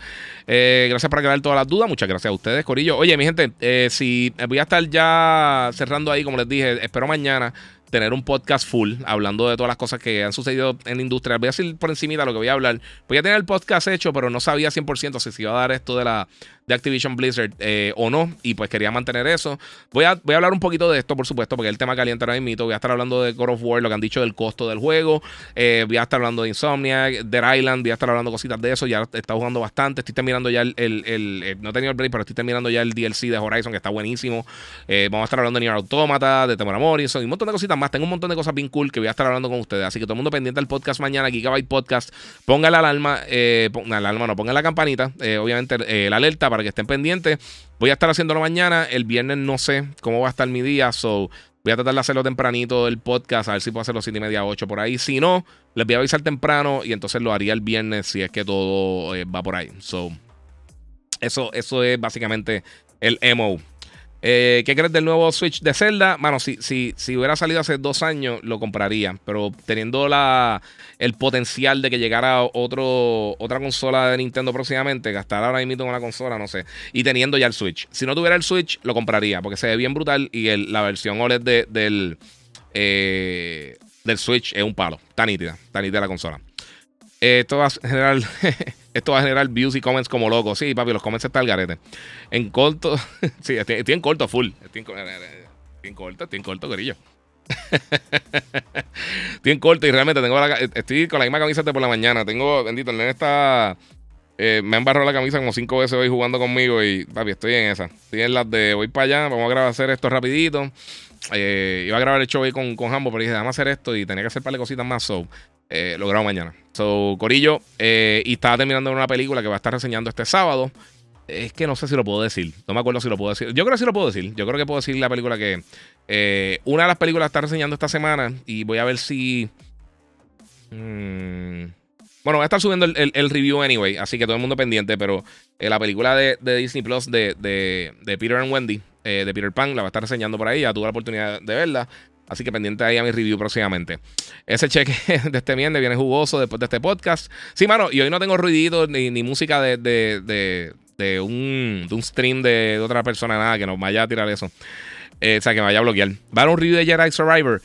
Eh, gracias por aclarar todas las dudas. Muchas gracias a ustedes, Corillo. Oye, mi gente, eh, si voy a estar ya cerrando ahí, como les dije, espero mañana tener un podcast full hablando de todas las cosas que han sucedido en la industria. Voy a decir por encima lo que voy a hablar. Voy a tener el podcast hecho, pero no sabía 100% si se iba a dar esto de la de Activision Blizzard eh, o no. Y pues quería mantener eso. Voy a, voy a hablar un poquito de esto, por supuesto, porque el tema caliente ahora mismo. Voy a estar hablando de God of War, lo que han dicho del costo del juego. Eh, voy a estar hablando de Insomnia, Dead Island. Voy a estar hablando cositas de eso. Ya está jugando bastante. Estoy terminando ya el. el, no he tenido el break, pero estoy terminando ya el DLC de Horizon, que está buenísimo. Eh, vamos a estar hablando de Nier Automata, de Temor y un montón de cositas más. Tengo un montón de cosas bien cool que voy a estar hablando con ustedes. Así que todo el mundo pendiente del podcast mañana, Gigabyte Podcast. Ponga la alarma, eh, la alarma no, ponga la campanita, obviamente la alerta para que estén pendientes. Voy a estar haciéndolo mañana. El viernes no sé cómo va a estar mi día. So, voy a tratar de hacerlo tempranito el podcast. A ver si puedo hacerlo 7 y media, 8 por ahí. Si no, les voy a avisar temprano y entonces lo haría el viernes si es que todo eh, va por ahí. So, eso, eso es básicamente el MO. Eh, ¿Qué crees del nuevo Switch de Zelda? Bueno, si, si, si hubiera salido hace dos años, lo compraría. Pero teniendo la, el potencial de que llegara otro, otra consola de Nintendo próximamente, gastar ahora mismo la consola, no sé. Y teniendo ya el Switch. Si no tuviera el Switch, lo compraría. Porque se ve bien brutal. Y la versión OLED del, eh, del Switch es un palo. Está nítida. Está nítida la consola. esto va a generar. Esto va a generar views y comments como loco. Sí, papi, los comments están al garete. En corto. sí, estoy, en corto, full. Estoy en, corto, estoy en corto, gorillo. estoy en corto y realmente tengo la, estoy con la misma camisa de por la mañana. Tengo, bendito, el nene está. Eh, me han barrado la camisa como cinco veces hoy jugando conmigo y, papi, estoy en esa. Estoy en las de voy para allá, vamos a grabar hacer esto rapidito. Eh, iba a grabar el show ahí con, con Hambo, pero dije, vamos a hacer esto y tenía que hacer un par de cositas más. So, eh, lo grabo mañana. So, Corillo, eh, y estaba terminando una película que va a estar reseñando este sábado. Es que no sé si lo puedo decir. No me acuerdo si lo puedo decir. Yo creo que sí lo puedo decir. Yo creo que puedo decir la película que. Eh, una de las películas está reseñando esta semana. Y voy a ver si. Mm, bueno, voy a estar subiendo el, review anyway. Así que todo el mundo pendiente. Pero la película de, Disney Plus de, de, de Peter and Wendy. de Peter Pan. La va a estar reseñando por ahí. Ya tuve la oportunidad de verla. Así que pendiente ahí a mi review próximamente. Ese cheque de este viernes viene jugoso después de este podcast. Sí, mano, y hoy no tengo ruiditos ni, música de, de, un, de, un, stream de, otra persona, nada, que nos vaya a tirar eso. Eh, o sea, que me vaya a bloquear. Va a un review de Jedi Survivor.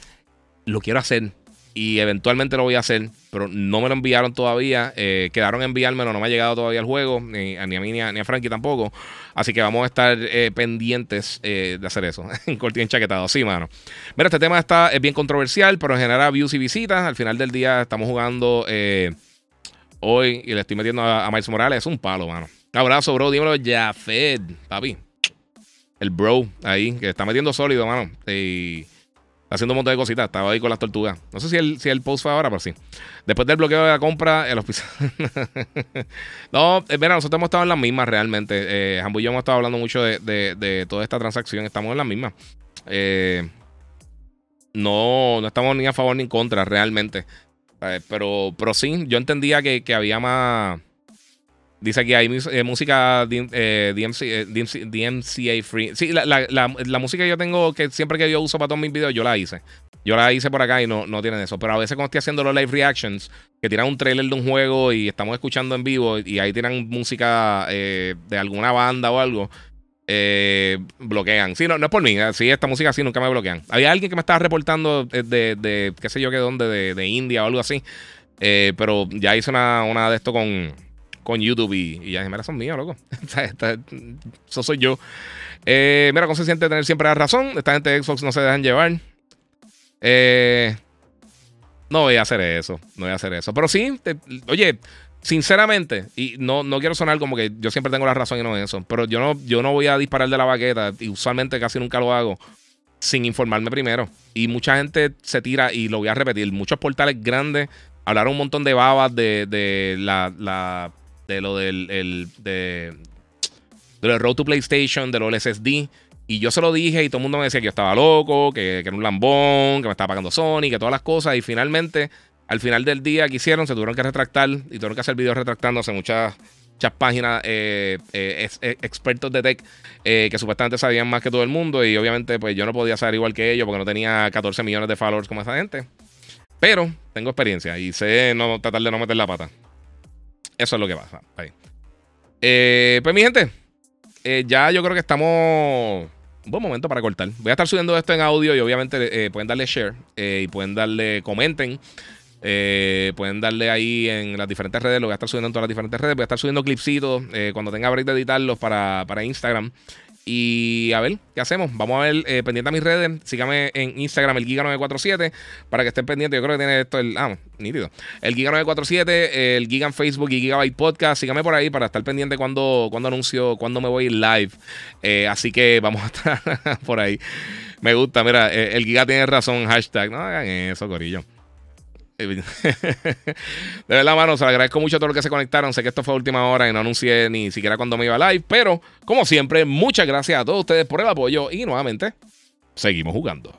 Lo quiero hacer y eventualmente lo voy a hacer, pero no me lo enviaron todavía. Eh, quedaron en enviármelo, no me ha llegado todavía el juego, ni, a mí ni a, ni a, Frankie tampoco. Así que vamos a estar eh, pendientes eh, de hacer eso. en cortín enchaquetado, sí, mano. Mira, este tema está, es bien controversial, pero genera views y visitas. Al final del día estamos jugando hoy y le estoy metiendo a, Miles Morales. Es un palo, mano. abrazo, bro. Dímelo, Jafed, papi. El bro ahí, que está metiendo sólido, mano. Y haciendo un montón de cositas. Estaba ahí con las tortugas. No sé si el, si el post fue ahora, pero sí. Después del bloqueo de la compra, el hospital. no, eh, mira, nosotros hemos estado en las mismas realmente. Eh, y yo hemos estado hablando mucho de, toda esta transacción. Estamos en las mismas. Eh, no, no estamos ni a favor ni en contra realmente. Eh, pero, pero sí, yo entendía que, que había más Dice aquí hay eh, música DMC, eh, DMCA eh, free. Sí, la, música que yo tengo, que siempre que yo uso para todos mis videos, yo la hice. Yo la hice por acá y no, no tienen eso. Pero a veces cuando estoy haciendo los live reactions, que tiran un trailer de un juego y estamos escuchando en vivo y ahí tiran música de alguna banda o algo, bloquean. Sí, no, no es por mí. Sí, esta música así nunca me bloquean. Había alguien que me estaba reportando de, de qué sé yo qué dónde, de, de India o algo así. pero ya hice una, una de esto con con YouTube y, y ya mira, son míos, loco. Eso soy yo. Eh, mira, ¿cómo se siente tener siempre la razón? Esta gente de Xbox no se dejan llevar. Eh, no voy a hacer eso. No voy a hacer eso. Pero sí, oye, sinceramente, y no, no quiero sonar como que yo siempre tengo la razón y no eso. Pero yo no, yo no voy a disparar de la baqueta. Y usualmente casi nunca lo hago sin informarme primero. Y mucha gente se tira, y lo voy a repetir, muchos portales grandes hablaron un montón de babas de, de la, la de lo del el, de, de Road to PlayStation, de los SSD. Y yo se lo dije y todo el mundo me decía que yo estaba loco, que, que, era un lambón, que me estaba pagando Sony, que todas las cosas. Y finalmente, al final del día que hicieron, se tuvieron que retractar y tuvieron que hacer videos retractándose muchas, muchas páginas, eh, eh, eh, expertos de tech, que supuestamente sabían más que todo el mundo. Y obviamente, pues yo no podía saber igual que ellos porque no tenía 14 millones de followers como esa gente. Pero tengo experiencia y sé no tratar de no meter la pata. Eso es lo que pasa. Eh, pues mi gente, eh, ya yo creo que estamos... Un buen momento para cortar. Voy a estar subiendo esto en audio y obviamente pueden darle share y pueden darle, comenten. pueden darle ahí en las diferentes redes. Lo voy a estar subiendo en todas las diferentes redes. Voy a estar subiendo clipsitos cuando tenga break de editarlos para, para Instagram. Y a ver, ¿qué hacemos? Vamos a ver, eh, pendiente a mis redes. Sígame en Instagram, el Giga947, para que estén pendientes. Yo creo que tiene esto el. Ah, nítido. El Giga947, el Giga en Facebook y Gigabyte Podcast. Sígame por ahí para estar pendiente cuando, cuando anuncio, cuando me voy live. Eh, así que vamos a estar por ahí. Me gusta, mira, eh, el Giga tiene razón. Hashtag. No hagan eso, Corillo. De verdad, mano, se agradezco mucho a todos los que se conectaron. Sé que esto fue última hora y no anuncié ni siquiera cuando me iba live. Pero, como siempre, muchas gracias a todos ustedes por el apoyo. Y nuevamente, seguimos jugando.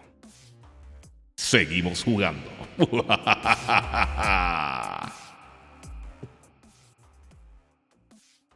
Seguimos jugando.